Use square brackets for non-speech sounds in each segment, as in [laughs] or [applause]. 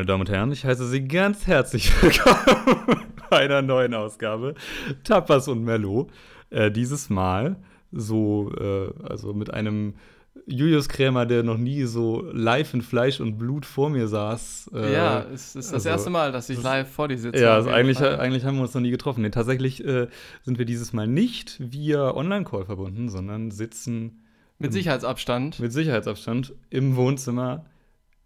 Meine Damen und Herren, ich heiße Sie ganz herzlich [laughs] willkommen bei einer neuen Ausgabe Tapas und Mello. Äh, dieses Mal so, äh, also mit einem Julius Krämer, der noch nie so live in Fleisch und Blut vor mir saß. Äh, ja, es ist das also, erste Mal, dass ich live vor dir sitze. Ja, also eigentlich, eigentlich haben wir uns noch nie getroffen. Nee, tatsächlich äh, sind wir dieses Mal nicht via Online-Call verbunden, sondern sitzen. Mit im, Sicherheitsabstand. Mit Sicherheitsabstand im Wohnzimmer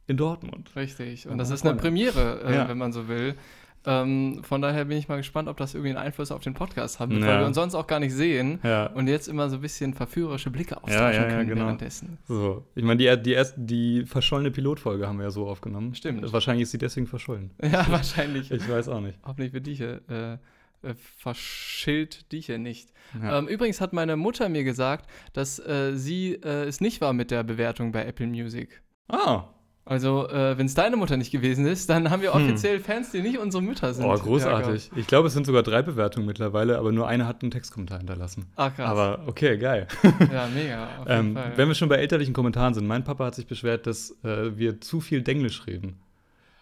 in Dortmund. Richtig. Und das ist eine Premiere, äh, ja. wenn man so will. Ähm, von daher bin ich mal gespannt, ob das irgendwie einen Einfluss auf den Podcast hat, ja. weil wir uns sonst auch gar nicht sehen ja. und jetzt immer so ein bisschen verführerische Blicke austauschen ja, können genau. währenddessen. So. Ich meine, die, die, erste, die verschollene Pilotfolge haben wir ja so aufgenommen. Stimmt. Wahrscheinlich ist sie deswegen verschollen. [laughs] Ja, wahrscheinlich. ich weiß auch nicht. Hoffentlich für dich. Äh, äh, verschillt dich ja nicht. Ähm, übrigens hat meine Mutter mir gesagt, dass äh, sie äh, es nicht war mit der Bewertung bei Apple Music. Ah, also, äh, wenn es deine Mutter nicht gewesen ist, dann haben wir hm. offiziell Fans, die nicht unsere Mütter sind. Oh, großartig. ich glaube, es sind sogar drei Bewertungen mittlerweile, aber nur eine hat einen Textkommentar hinterlassen. Ah, krass. Aber okay, geil. Ja, mega. [laughs] ähm, wenn wir schon bei elterlichen Kommentaren sind, mein Papa hat sich beschwert, dass äh, wir zu viel Denglisch reden.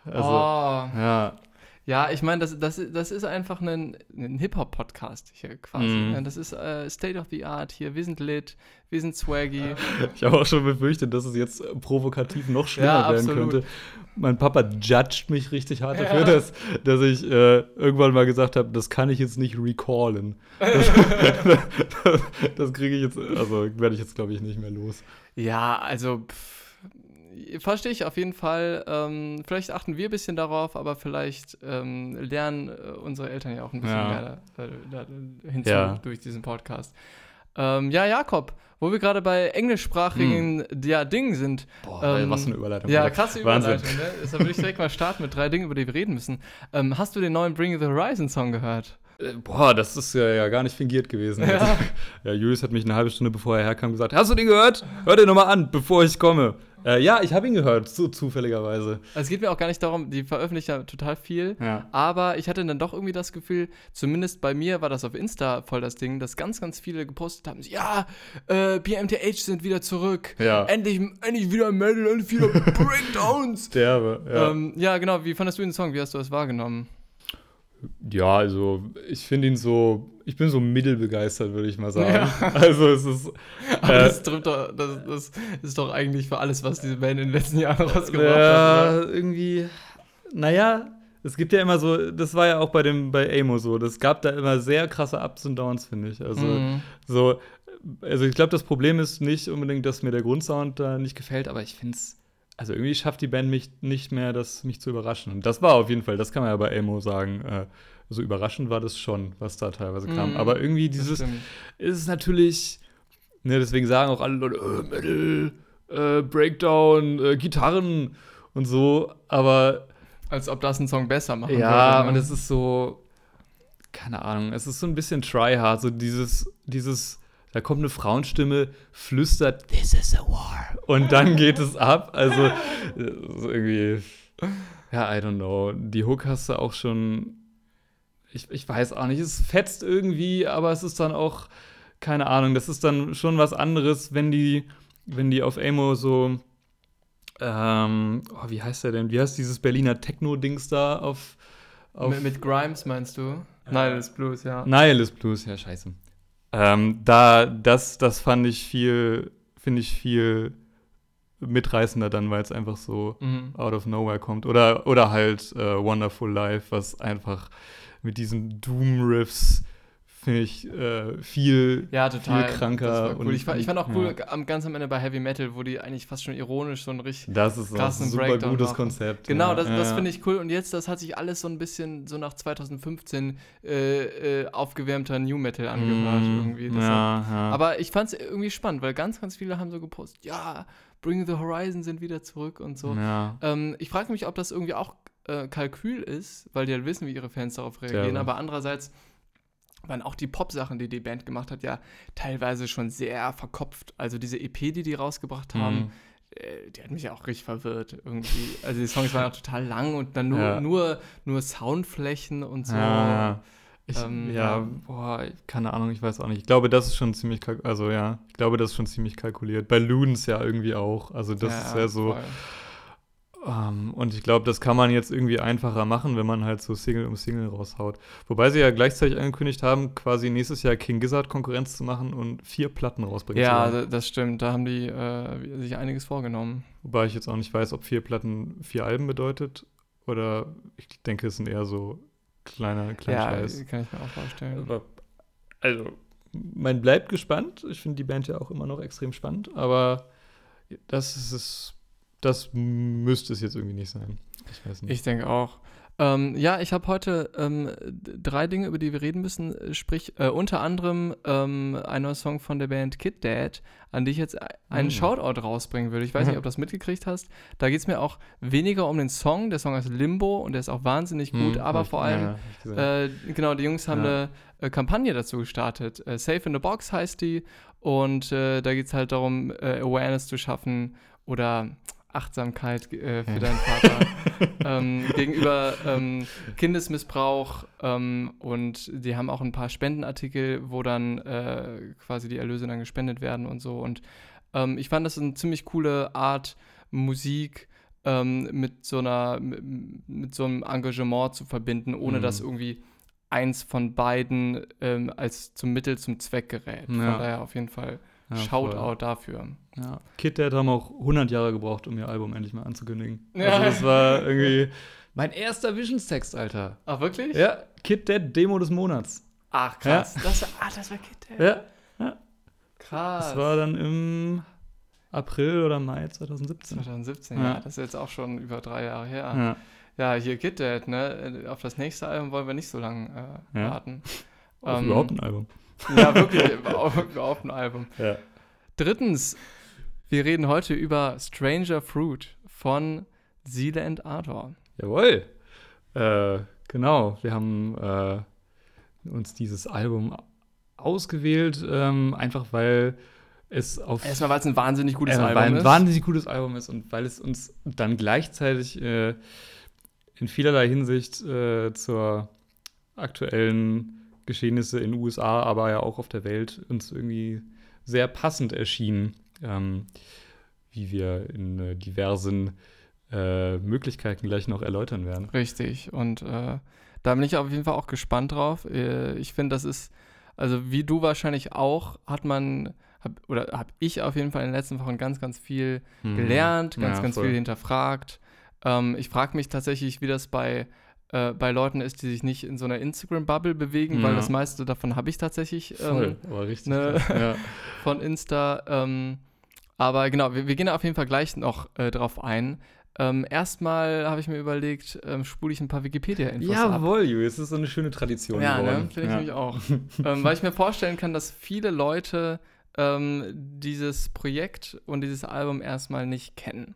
Also, oh. ja. Ja, ich meine, das, das, das ist einfach ein, ein Hip-Hop-Podcast hier quasi. Mm. Das ist äh, State of the Art hier. Wir sind lit, wir sind swaggy. [laughs] Ich habe auch schon befürchtet, dass es jetzt provokativ noch schlimmer ja, werden könnte. Mein Papa judged mich richtig hart dafür, dass, dass ich äh, irgendwann mal gesagt habe, das kann ich jetzt nicht recallen. Das, [laughs] das, [laughs] das kriege ich jetzt, also werde ich jetzt, glaube ich, nicht mehr los. Ja, also. Pff verstehe ich auf jeden Fall. Ähm, vielleicht achten wir ein bisschen darauf, aber vielleicht ähm, lernen äh, unsere Eltern ja auch ein bisschen ja. mehr da, da, da hinzu ja. durch diesen Podcast. Ähm, ja, Jakob, wo wir gerade bei englischsprachigen hm. ja, Dingen sind. Boah, ähm, was für eine Überleitung. Ja, krasse Überleitung. Ne? Deshalb würde ich direkt mal starten mit drei Dingen, über die wir reden müssen. Ähm, hast du den neuen Bring the Horizon Song gehört? Äh, boah, das ist ja, ja, gar nicht fingiert gewesen. Ja. [laughs] ja, Julius hat mich eine halbe Stunde bevor er herkam gesagt: Hast du den gehört? Hör den nochmal an, bevor ich komme. Äh, ja, ich habe ihn gehört, so zufälligerweise. Also es geht mir auch gar nicht darum, die veröffentlichen ja total viel, ja. aber ich hatte dann doch irgendwie das Gefühl, zumindest bei mir war das auf Insta voll das Ding, dass ganz, ganz viele gepostet haben, ja, äh, BMTH sind wieder zurück, ja. endlich, endlich wieder Metal, endlich wieder Breakdowns. Derbe, ja. Ähm, ja, genau, wie fandest du den Song, wie hast du das wahrgenommen? Ja, also ich finde ihn so, ich bin so mittelbegeistert, würde ich mal sagen. Ja. [laughs] Also es ist. Aber äh, das, trifft doch, das, das, ist doch eigentlich für alles, was diese Band in den letzten Jahren rausgebracht ja, hat. Ja, irgendwie. Naja, es gibt ja immer so, das war ja auch bei dem bei Amo so, das gab da immer sehr krasse Ups und Downs, finde ich. Also mhm. so, also ich glaube, das Problem ist nicht unbedingt, dass mir der Grundsound da nicht gefällt, aber ich finde es also irgendwie schafft die Band mich nicht mehr, das mich zu überraschen. Und das war auf jeden Fall, das kann man ja bei Elmo sagen. Äh, so überraschend war das schon, was da teilweise kam. Mm, Aber irgendwie dieses ist es natürlich, ne, deswegen sagen auch alle Leute, äh, Metal, äh, Breakdown, äh, Gitarren und so. Aber als ob das einen Song besser machen Ja, würde, ne? und es ist so, keine Ahnung, es ist so ein bisschen tryhard, so dieses, dieses da kommt eine Frauenstimme, flüstert, This is a war. Und dann geht es ab. Also irgendwie, ja, I don't know. Die Hook hast du auch schon, ich, ich weiß auch nicht, es fetzt irgendwie, aber es ist dann auch, keine Ahnung, das ist dann schon was anderes, wenn die, wenn die auf Amo so, ähm, oh, wie heißt der denn? Wie heißt dieses Berliner Techno-Dings da auf, auf mit, mit, Grimes meinst du? Nihilist Blues, ja. Nihilist Blues, ja, scheiße. Ähm, da, das, das fand ich viel, finde ich viel mitreißender dann, weil es einfach so mhm. out of nowhere kommt. Oder, oder halt äh, Wonderful Life, was einfach mit diesen Doom-Riffs finde ich äh, viel, ja, total. viel kranker. Cool. Und, ich, fand, ich fand auch cool, ja. ganz am Ende bei Heavy Metal, wo die eigentlich fast schon ironisch so ein richtig das ist krassen ein super Breakdown gutes machen. Konzept. Genau, ja. das, das finde ich cool. Und jetzt, das hat sich alles so ein bisschen so nach 2015 äh, äh, aufgewärmter New Metal angehört. Mm, irgendwie. Ja, Aber ich fand es irgendwie spannend, weil ganz, ganz viele haben so gepostet, ja, Bring the Horizon sind wieder zurück und so. Ähm, ich frage mich, ob das irgendwie auch äh, Kalkül ist, weil die halt wissen, wie ihre Fans darauf reagieren. Aber andererseits waren auch die Pop-Sachen, die die Band gemacht hat, ja teilweise schon sehr verkopft. Also diese EP, die die rausgebracht haben, mhm. äh, die hat mich ja auch richtig verwirrt irgendwie. Also die Songs waren auch total lang und dann nur, ja. nur, nur Soundflächen und so. Ja, ich, ähm, ja, boah, keine Ahnung, ich weiß auch nicht. Ich glaube, das ist schon ziemlich, also ja, ich glaube, das ist schon ziemlich kalkuliert. Bei Ludens ja irgendwie auch. Also das ja, ist ja so. Voll Um, ähm, und ich glaube, das kann man jetzt irgendwie einfacher machen, wenn man halt so Single um Single raushaut. Wobei sie ja gleichzeitig angekündigt haben, quasi nächstes Jahr King Gizzard Konkurrenz zu machen und vier Platten rausbringen ja, zu Ja, das stimmt. Da haben die äh, sich einiges vorgenommen. Wobei ich jetzt auch nicht weiß, ob vier Platten vier Alben bedeutet. Oder ich denke, es sind eher so kleiner, kleiner ja, Scheiß. Ja, kann ich mir auch vorstellen. Aber, also, man bleibt gespannt. Ich finde die Band ja auch immer noch extrem spannend. Aber das ist es das müsste es jetzt irgendwie nicht sein. Ich weiß nicht. Ich denke auch. Ähm, ja, ich habe heute ähm, drei Dinge, über die wir reden müssen. Sprich, äh, unter anderem ähm, ein neuer Song von der Band Kid Dad, an die ich jetzt einen mm. Shoutout rausbringen will. Ich weiß nicht, ob du das mitgekriegt hast. Da geht es mir auch weniger um den Song. Der Song heißt Limbo und der ist auch wahnsinnig gut. Mm, aber vor allem, ja, äh, genau, die Jungs haben ja. eine äh, Kampagne dazu gestartet. Äh, Safe in the Box heißt die. Und äh, da geht es halt darum, äh, Awareness zu schaffen oder Achtsamkeit äh, für deinen Vater [laughs] ähm, gegenüber ähm, Kindesmissbrauch ähm, und die haben auch ein paar Spendenartikel, wo dann äh, quasi die Erlöse dann gespendet werden und so und ähm, ich fand das eine ziemlich coole Art Musik ähm, mit so einer mit, mit, so einem Engagement zu verbinden, ohne mhm. dass irgendwie eins von beiden ähm, als zum Mittel zum Zweck gerät. Von daher auf jeden Fall ja, Shoutout voll. dafür. Ja. Kid Dad haben auch 100 Jahre gebraucht, um ihr Album endlich mal anzukündigen. Ja. Also das war [laughs] irgendwie mein erster Visions-Text, Alter. Ach, wirklich? Ja, Kid Dad Demo des Monats. Ach, krass. Ja. Das, ah, das war Kid Dad. Ja. ja. Krass. Das war dann im April oder Mai 2017. 2017, ja. ja. Das ist jetzt auch schon über drei Jahre her. Ja. Ja, hier Kid Dad, ne? Auf das nächste Album wollen wir nicht so lange äh, warten. Auf ähm, überhaupt ein Album. [laughs] Ja, wirklich, überhaupt ein Album. Ja. Drittens, wir reden heute über Stranger Fruit von Seele and Ardor. Jawohl. Äh, genau, wir haben äh, uns dieses Album ausgewählt, ähm, einfach weil es auf. Erstmal, weil es ein wahnsinnig gutes äh, Album weil ein ist. wahnsinnig gutes Album ist und weil es uns dann gleichzeitig äh, in vielerlei Hinsicht äh, zur aktuellen Geschehnisse in den USA, aber ja auch auf der Welt uns irgendwie sehr passend erschienen, ähm, wie wir in äh, diversen äh, Möglichkeiten gleich noch erläutern werden. Richtig. Und äh, da bin ich auf jeden Fall auch gespannt drauf. Äh, ich finde, das ist, also wie du wahrscheinlich auch, hat man hab, oder habe ich auf jeden Fall in den letzten Wochen ganz, ganz viel mhm. gelernt, ganz, ja, ganz viel hinterfragt. Ähm, ich frage mich tatsächlich, wie das bei äh, bei Leuten ist, die sich nicht in so einer Instagram-Bubble bewegen, ja. weil das meiste davon habe ich tatsächlich ähm, Voll, richtig ne, ja. [laughs] von Insta. Ähm, aber genau, wir, wir, gehen auf jeden Fall gleich noch äh, drauf ein. Ähm, erstmal habe ich mir überlegt, ähm, spule ich ein paar Wikipedia-Infos Jawohl, Julius, das ist so eine schöne Tradition Ja, ne? finde ich ja. nämlich auch. [laughs] ähm, weil ich mir vorstellen kann, dass viele Leute ähm, dieses Projekt und dieses Album erstmal nicht kennen.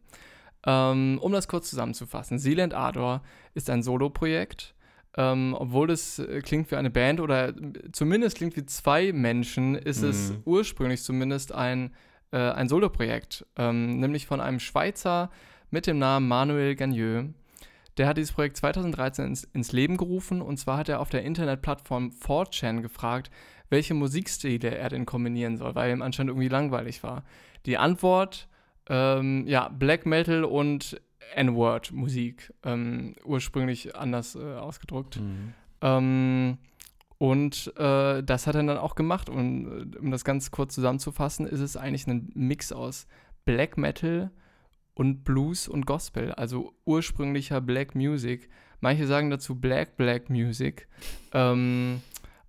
Ähm, um das kurz zusammenzufassen, Sealand Ardor ist ein Solo-Projekt. Ähm, obwohl es äh, klingt wie eine Band oder zumindest klingt wie zwei Menschen, ist mhm. es ursprünglich zumindest ein, äh, ein Solo-Projekt. Ähm, nämlich von einem Schweizer mit dem Namen Manuel Gagneux. Der hat dieses Projekt 2013 ins, ins Leben gerufen und zwar hat er auf der Internetplattform 4chan gefragt, welche Musikstile er denn kombinieren soll, weil ihm anscheinend irgendwie langweilig war. Die Antwort ähm, ja, Black Metal und N-Word-Musik, ähm, ursprünglich anders äh, ausgedrückt. Mhm. Ähm, und äh, das hat er dann auch gemacht. Und äh, um das ganz kurz zusammenzufassen, ist es eigentlich ein Mix aus Black Metal und Blues und Gospel, also ursprünglicher Black Music. Manche sagen dazu Black Black Music. Ähm,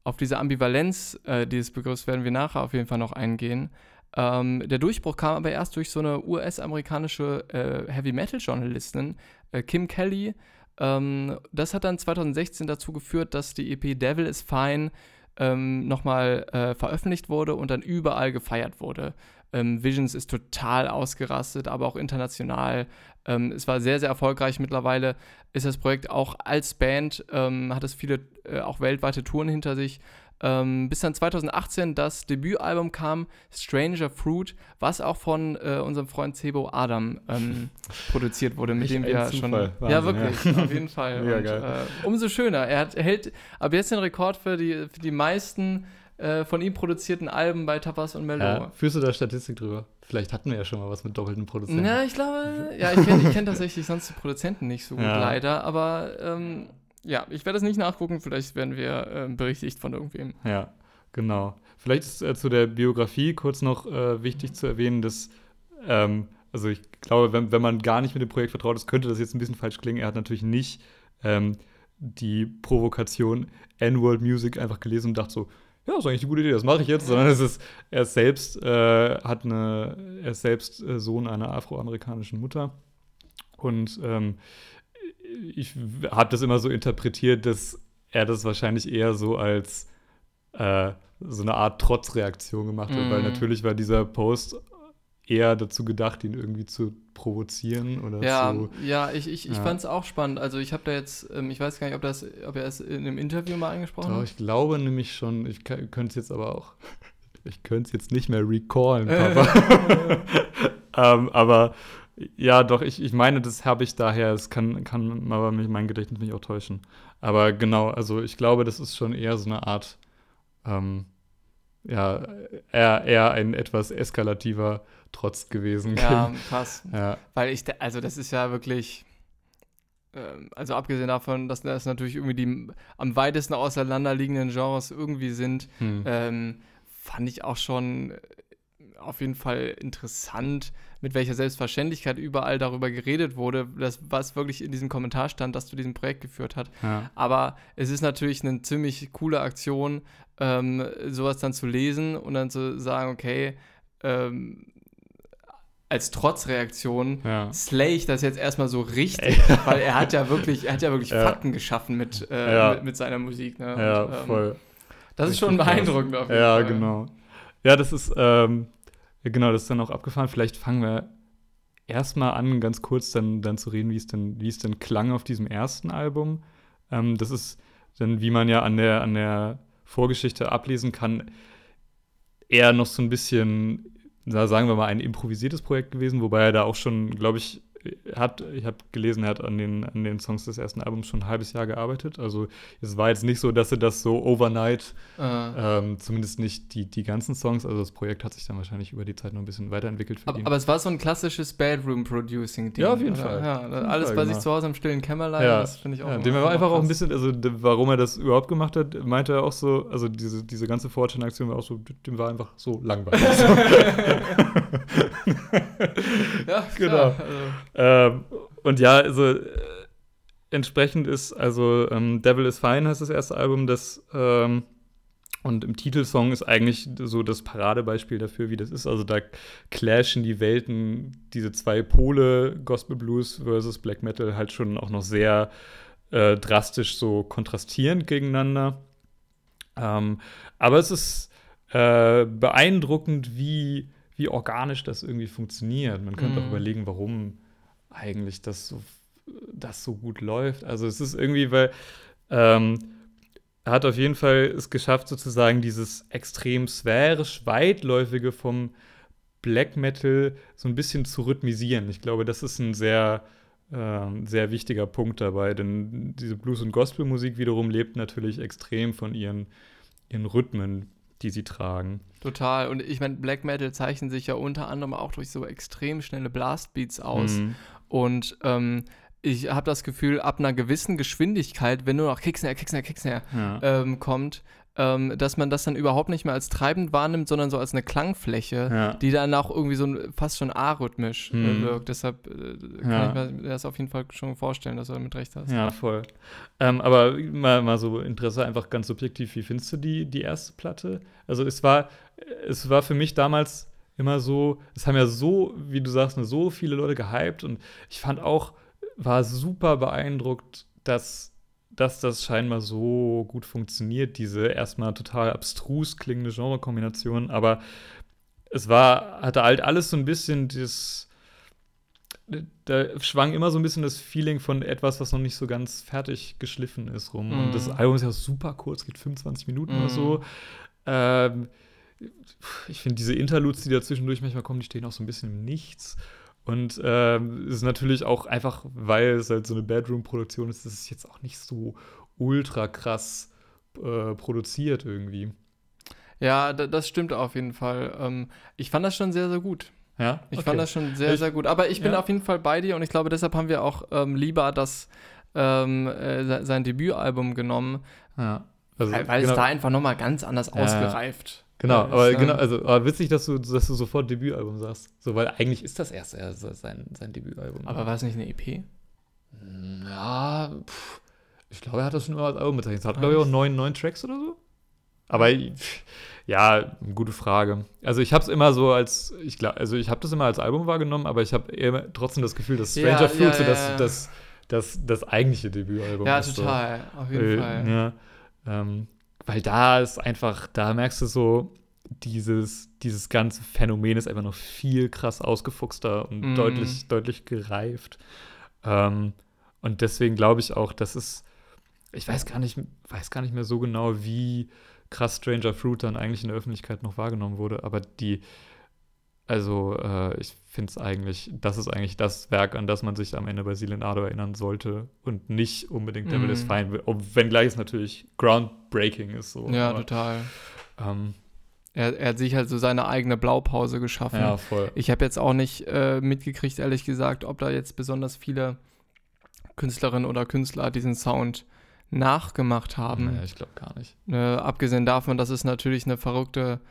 auf diese Ambivalenz äh, dieses Begriffs werden wir nachher auf jeden Fall noch eingehen. Ähm, der Durchbruch kam aber erst durch so eine US-amerikanische äh, Heavy-Metal-Journalistin, äh, Kim Kelly. Ähm, das hat dann 2016 dazu geführt, dass die EP Devil is Fine ähm, nochmal äh, veröffentlicht wurde und dann überall gefeiert wurde. Ähm, Visions ist total ausgerastet, aber auch international. Ähm, es war sehr, sehr erfolgreich. Mittlerweile ist das Projekt auch als Band, ähm, hat es viele äh, auch weltweite Touren hinter sich. Ähm, bis dann 2018 das Debütalbum kam, Stranger Fruit, was auch von äh, unserem Freund Cebo Adam ähm, [laughs] produziert wurde, mit dem wir schon. Wahnsinn, ja, wirklich, ja. auf jeden Fall. [laughs] Und, äh, umso schöner. Er, hat, er hält ab jetzt den Rekord für die, für die meisten äh, von ihm produzierten Alben bei Tapas und Mellow. Ja, führst du da Statistik drüber? Vielleicht hatten wir ja schon mal was mit doppelten Produzenten. Ja, ich glaube, ja, ich kenne kenn tatsächlich sonst die Produzenten nicht so gut, ja. leider. Aber ähm, ja, ich werde es nicht nachgucken. Vielleicht werden wir äh, berichtigt von irgendwem. Ja, genau. Vielleicht ist äh, zu der Biografie kurz noch äh, wichtig zu erwähnen, dass, ähm, also ich glaube, wenn, wenn man gar nicht mit dem Projekt vertraut ist, könnte das jetzt ein bisschen falsch klingen. Er hat natürlich nicht ähm, die Provokation N-World Music einfach gelesen und dachte so, ja, ist eigentlich eine gute Idee, das mache ich jetzt, sondern es ist, er ist selbst, äh, hat eine, er ist selbst äh, Sohn einer afroamerikanischen Mutter. Und ähm, ich habe das immer so interpretiert, dass er das wahrscheinlich eher so als äh, so eine Art Trotzreaktion gemacht hat, mm. weil mhm. natürlich war dieser Post eher dazu gedacht, ihn irgendwie zu provozieren oder ja, zu. Ja, ich, ich, ich ja. fand es auch spannend. Also ich habe da jetzt, ähm, ich weiß gar nicht, ob, das, ob er es in einem Interview mal angesprochen hat. Ich glaube nämlich schon, ich könnte es jetzt aber auch, [laughs] ich könnte es jetzt nicht mehr recallen, Papa. [laughs] [laughs] ähm, aber ja, doch, ich, ich meine, das habe ich daher, es kann, kann aber mich, mein Gedächtnis mich auch täuschen. Aber genau, also ich glaube, das ist schon eher so eine Art, ähm, ja, eher, eher ein etwas eskalativer Trotz gewesen. Ja, [laughs] krass. Ja. Weil ich, also das ist ja wirklich, ähm, also abgesehen davon, dass das natürlich irgendwie die am weitesten auseinanderliegenden Genres irgendwie sind, hm. ähm, fand ich auch schon auf jeden Fall interessant, mit welcher Selbstverständlichkeit überall darüber geredet wurde, das, was wirklich in diesem Kommentar stand, das zu diesem Projekt geführt hat. Ja. Aber es ist natürlich eine ziemlich coole Aktion, ähm, sowas dann zu lesen und dann zu sagen, okay, ähm, als Trotzreaktion ja. slay ich das jetzt erstmal so richtig, [laughs] weil er hat ja wirklich, er hat ja wirklich ja. Fakten geschaffen mit, äh, ja. mit, mit, seiner Musik. Ne? Ja, Und, ähm, voll. Das ist schon beeindruckend auf jeden ja, Fall. Ja, genau. Ja, das ist, ähm, genau, das ist dann auch abgefahren. Vielleicht fangen wir erstmal an, ganz kurz dann, dann zu reden, wie es denn, es denn klang auf diesem ersten Album. Ähm, das ist dann, wie man ja an der, an der Vorgeschichte ablesen kann, eher noch so ein bisschen sagen wir mal, ein improvisiertes Projekt gewesen, wobei er da auch schon, glaube ich, hat, ich habe gelesen, er hat an den, an den Songs des ersten Albums schon ein halbes Jahr gearbeitet. Also es war jetzt nicht so, dass er das so overnight, uh. ähm, zumindest nicht die, die ganzen Songs, also das Projekt hat sich dann wahrscheinlich über die Zeit noch ein bisschen weiterentwickelt für aber, ihn. Aber es war so ein klassisches Bedroom-Producing-Ding. Ja, auf jeden Fall. Ja, alles bei genau. sich zu Hause im stillen Kämmerlein, ja. das finde ich auch. Ja, dem war einfach auch ein bisschen, also warum er das überhaupt gemacht hat, meinte er auch so, also diese, diese ganze Fortune-Aktion war auch so, dem war einfach so langweilig. [laughs] [laughs] ja, genau. Also. Ähm, und ja, also äh, entsprechend ist, also ähm, Devil is Fine heißt das erste Album, das ähm, und im Titelsong ist eigentlich so das Paradebeispiel dafür, wie das ist. Also da clashen die Welten, diese zwei Pole, Gospel Blues versus Black Metal, halt schon auch noch sehr äh, drastisch so kontrastierend gegeneinander. Ähm, aber es ist äh, beeindruckend, wie, wie organisch das irgendwie funktioniert. Man könnte mm. auch mhm. überlegen, warum eigentlich das so, das so gut läuft. Also es ist irgendwie, weil ähm, er hat auf jeden Fall es geschafft, sozusagen dieses extrem sphärisch weitläufige vom Black Metal so ein bisschen zu rhythmisieren. Ich glaube, das ist ein sehr, äh, sehr wichtiger Punkt dabei, denn diese Blues- und Gospelmusik wiederum lebt natürlich extrem von ihren, ihren Rhythmen, die sie tragen. Total. Und ich meine, Black Metal zeichnen sich ja unter anderem auch durch so extrem schnelle Blastbeats aus. Mhm. Und ähm, ich habe das Gefühl, ab einer gewissen Geschwindigkeit, wenn nur noch Kicksnare, Kicksnare, Kicksnare ja. ähm, kommt, ähm, dass man das dann überhaupt nicht mehr als treibend wahrnimmt, sondern so als eine Klangfläche, ja. die dann auch irgendwie so fast schon arrhythmisch äh, mhm. wirkt. Deshalb äh, kann ja. ich mir das auf jeden Fall schon vorstellen, dass du damit recht hast. Ja, voll. Ähm, aber mal, mal so Interesse einfach ganz subjektiv, wie findest du die, die erste Platte? Also es war, es war für mich damals immer so, es haben ja so, wie du sagst, so viele Leute gehypt und ich fand auch, war super beeindruckt, dass, dass das scheinbar so gut funktioniert, diese erstmal total abstrus klingende Genrekombination, aber es war, hatte halt alles so ein bisschen das, da schwang immer so ein bisschen das Feeling von etwas, was noch nicht so ganz fertig geschliffen ist rum. Mm. Und das mhm. Album ist ja super kurz, geht 25 Minuten mm. oder so. Mhm. Ähm, ich finde diese Interludes, die da zwischendurch manchmal kommen, die stehen auch so ein bisschen im Nichts. Und ähm, ist natürlich auch einfach, weil es halt so eine Bedroom-Produktion ist, ist es jetzt auch nicht so ultra krass äh, produziert irgendwie. Ja, das stimmt auf jeden Fall. Ähm, ich fand das schon sehr, sehr gut. Ja? Ich okay. fand das schon sehr, sehr gut. Aber ich bin ja. auf jeden Fall bei dir und ich glaube, deshalb haben wir auch ähm, lieber das ähm, äh, sein Debütalbum genommen. Ja. Also, weil, weil genau. es da einfach nochmal ganz anders ausgereift. Genau, aber genau, also aber witzig, dass du, dass du sofort Debütalbum sagst. So, weil eigentlich ist das erst sein, sein Debütalbum. Aber war es nicht eine EP? Hm, ja, pff, ich glaube, er hat das schon immer als Album bezeichnet. Es hat, glaube ich, auch neun, neun Tracks oder so. Aber ja, gute Frage. Also ich habe es immer so als, ich glaube, also ich habe das immer als Album wahrgenommen, aber ich habe trotzdem das Gefühl, dass Stranger ja, Fruit ja, so das, ja. das, das, das eigentliche Debütalbum ja, ist. Ja, total, so. auf jeden Fall. Ja, ähm, weil da ist einfach, da merkst du so, dieses, dieses ganze Phänomen ist einfach noch viel krass ausgefuchster und mm. deutlich, deutlich gereift. Ähm, und deswegen glaube ich auch, dass es, ich weiß gar nicht, weiß gar nicht mehr so genau, wie krass Stranger Fruit dann eigentlich in der Öffentlichkeit noch wahrgenommen wurde, aber die, also äh, ich finde es eigentlich, das ist eigentlich das Werk, an das man sich am Ende bei Silenado erinnern sollte und nicht unbedingt Devil mm. is Fine, wenngleich es natürlich groundbreaking ist. So, ja, aber, total. Ähm, er, er, hat sich halt so seine eigene Blaupause geschaffen. Ja, voll. Ich habe jetzt auch nicht äh, mitgekriegt, ehrlich gesagt, ob da jetzt besonders viele Künstlerinnen oder Künstler diesen Sound nachgemacht haben. Naja, ich glaube gar nicht. Äh, abgesehen davon, dass es natürlich eine verrückte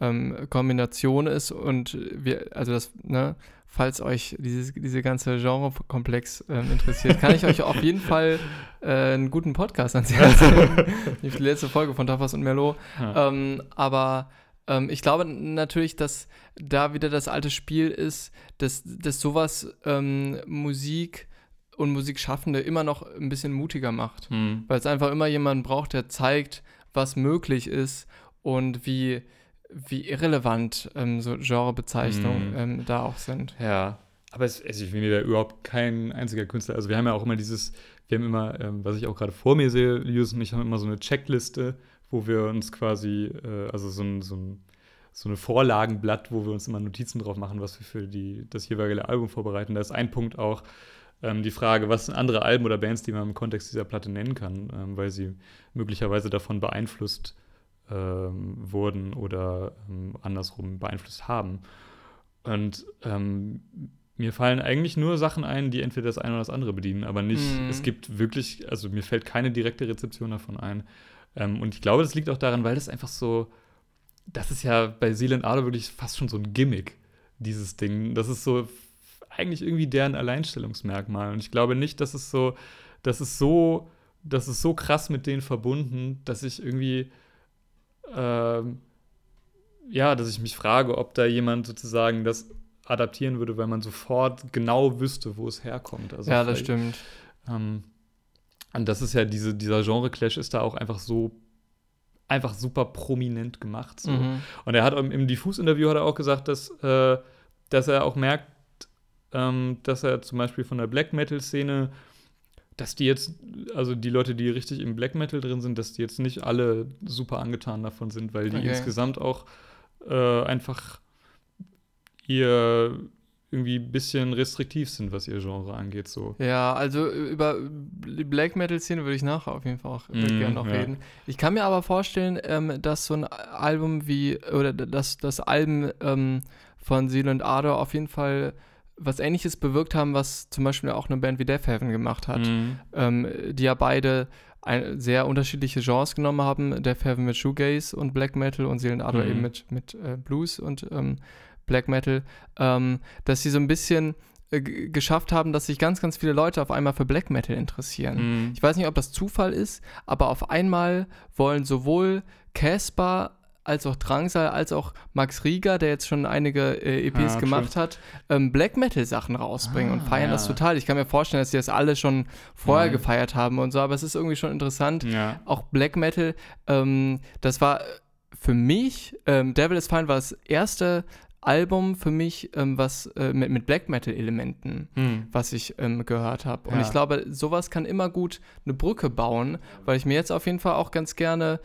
ähm, Kombination ist und wir, also das, ne, falls euch dieses, diese ganze Genrekomplex ähm, interessiert, kann ich euch auf jeden [laughs] Fall äh, einen guten Podcast ans Herz [laughs] Die letzte Folge von Tafas und Merlot. Ja. Ähm, aber ähm, ich glaube natürlich, dass da wieder das alte Spiel ist, dass, dass sowas ähm, Musik und Musikschaffende immer noch ein bisschen mutiger macht. Mhm. Weil es einfach immer jemanden braucht, der zeigt, was möglich ist und wie, wie irrelevant ähm, so Genrebezeichnungen mhm. ähm, da auch sind. Ja, aber es, also ich finde da überhaupt kein einziger Künstler. Also wir haben ja auch immer dieses, wir haben immer, ähm, was ich auch gerade vor mir sehe, Jus und ich haben immer so eine Checkliste, wo wir uns quasi, äh, also so ein, so ein so eine Vorlagenblatt, wo wir uns immer Notizen drauf machen, was wir für die, das jeweilige Album vorbereiten. Da ist ein Punkt auch, ähm, die Frage, was sind andere Alben oder Bands, die man im Kontext dieser Platte nennen kann, ähm, weil sie möglicherweise davon beeinflusst ähm, wurden oder ähm, andersrum beeinflusst haben. Und ähm, mir fallen eigentlich nur Sachen ein, die entweder das eine oder das andere bedienen, aber nicht, mhm. es gibt wirklich, also mir fällt keine direkte Rezeption davon ein. Ähm, und ich glaube, das liegt auch daran, weil das einfach so, das ist ja bei Seeland Ado wirklich fast schon so ein Gimmick, dieses Ding. Das ist so eigentlich irgendwie deren Alleinstellungsmerkmal. Und ich glaube nicht, dass es so, dass es so, dass es so krass mit denen verbunden, dass ich irgendwie, ähm, ja, dass ich mich frage, ob da jemand sozusagen das adaptieren würde, weil man sofort genau wüsste, wo es herkommt. Also ja, das stimmt. Ähm, und das ist ja diese, dieser Genre-Clash ist da auch einfach so einfach super prominent gemacht. So. Mhm. Und er hat im Diffus-Interview hat er auch gesagt, dass, äh, dass er auch merkt, ähm, dass er zum Beispiel von der Black Metal-Szene, dass die jetzt, also die Leute, die richtig im Black Metal drin sind, dass die jetzt nicht alle super angetan davon sind, weil die okay. insgesamt auch äh, einfach ihr irgendwie ein bisschen restriktiv sind, was ihr Genre angeht. So. Ja, also über die Black Metal-Szene würde ich nachher auf jeden Fall auch mm, gerne noch ja. reden. Ich kann mir aber vorstellen, ähm, dass so ein Album wie, oder dass das Alben ähm, von Seal und Ardor auf jeden Fall was ähnliches bewirkt haben, was zum Beispiel auch eine Band wie Death Heaven gemacht hat, mhm. ähm, die ja beide ein, sehr unterschiedliche Genres genommen haben. Death Heaven mit Shoegaze und Black Metal und Seelenadler mhm. eben mit, mit äh, Blues und ähm, Black Metal, ähm, dass sie so ein bisschen äh, geschafft haben, dass sich ganz, ganz viele Leute auf einmal für Black Metal interessieren. Mhm. Ich weiß nicht, ob das Zufall ist, aber auf einmal wollen sowohl Casper als auch Drangsal, als auch Max Rieger, der jetzt schon einige äh, EPs ja, gemacht true. hat, ähm, Black Metal Sachen rausbringen ah, und feiern ja. das total. Ich kann mir vorstellen, dass sie das alle schon vorher mhm. gefeiert haben und so, aber es ist irgendwie schon interessant. Ja. Auch Black Metal, ähm, das war für mich, ähm, Devil is Fine war das erste Album für mich, ähm, was äh, mit, mit, Black Metal-Elementen, hm. was ich ähm, gehört habe. Und ja. ich glaube, sowas kann immer gut eine Brücke bauen, weil ich mir jetzt auf jeden Fall auch ganz gerne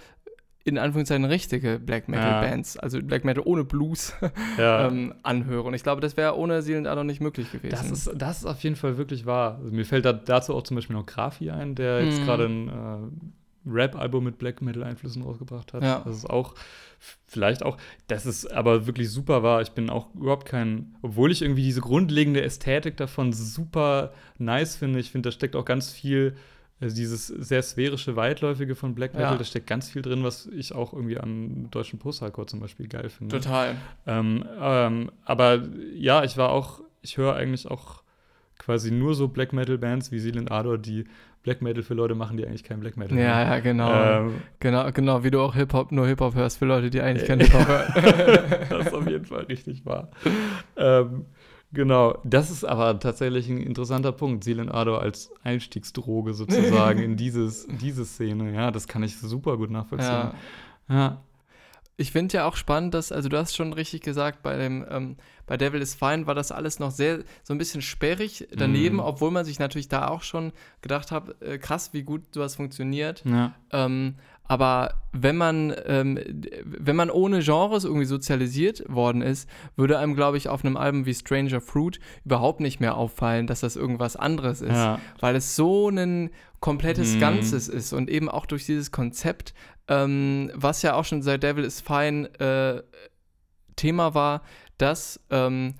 in Anführungszeichen richtige Black Metal-Bands, ja. also Black Metal ohne Blues, ja. [laughs] ähm, anhöre. Und ich glaube, das wäre ohne Seelenadler nicht möglich gewesen. Das ist, das ist auf jeden Fall wirklich wahr. Also mir fällt da, dazu auch zum Beispiel noch Grafi ein, der jetzt mm. gerade ein, äh, Rap-Album mit Black Metal-Einflüssen rausgebracht hat. Ja. Das ist auch, vielleicht auch, dass es aber wirklich super war. Ich bin auch überhaupt kein, obwohl ich irgendwie diese grundlegende Ästhetik davon super nice finde. Ich finde, da steckt auch ganz viel, also dieses sehr sphärische, weitläufige von Black Metal, ja. da steckt ganz viel drin, was ich auch irgendwie am deutschen Post-Hardcore zum Beispiel geil finde. Total. Ähm, ähm, aber ja, ich war auch, ich höre eigentlich auch quasi nur so Black Metal-Bands wie Sealand Ardor, die Black Metal für Leute machen, die eigentlich kein Black Metal Ja, ja, genau. Ähm, genau, genau, wie du auch Hip-Hop, nur Hip-Hop hörst für Leute, die eigentlich kein [laughs] Hip-Hop hören. das ist auf jeden Fall richtig wahr. ähm, genau, das ist aber tatsächlich ein interessanter Punkt. Ardor als Einstiegsdroge sozusagen [laughs] in dieses, diese Szene. Ja, das kann ich super gut nachvollziehen. Ja. ja. Ich finde ja auch spannend, dass, also du hast schon richtig gesagt, bei dem, ähm, bei Devil is Fine war das alles noch sehr, so ein bisschen sperrig daneben, mm. obwohl man sich natürlich da auch schon gedacht hat, äh, krass, wie gut sowas funktioniert. Ja. Ähm, aber wenn man, ähm, wenn man ohne Genres irgendwie sozialisiert worden ist, würde einem, glaube ich, auf einem Album wie Stranger Fruit überhaupt nicht mehr auffallen, dass das irgendwas anderes ist. Ja. Weil es so ein komplettes mm. Ganzes ist und eben auch durch dieses Konzept ähm, was ja auch schon seit Devil is Fine äh, Thema war, dass ähm,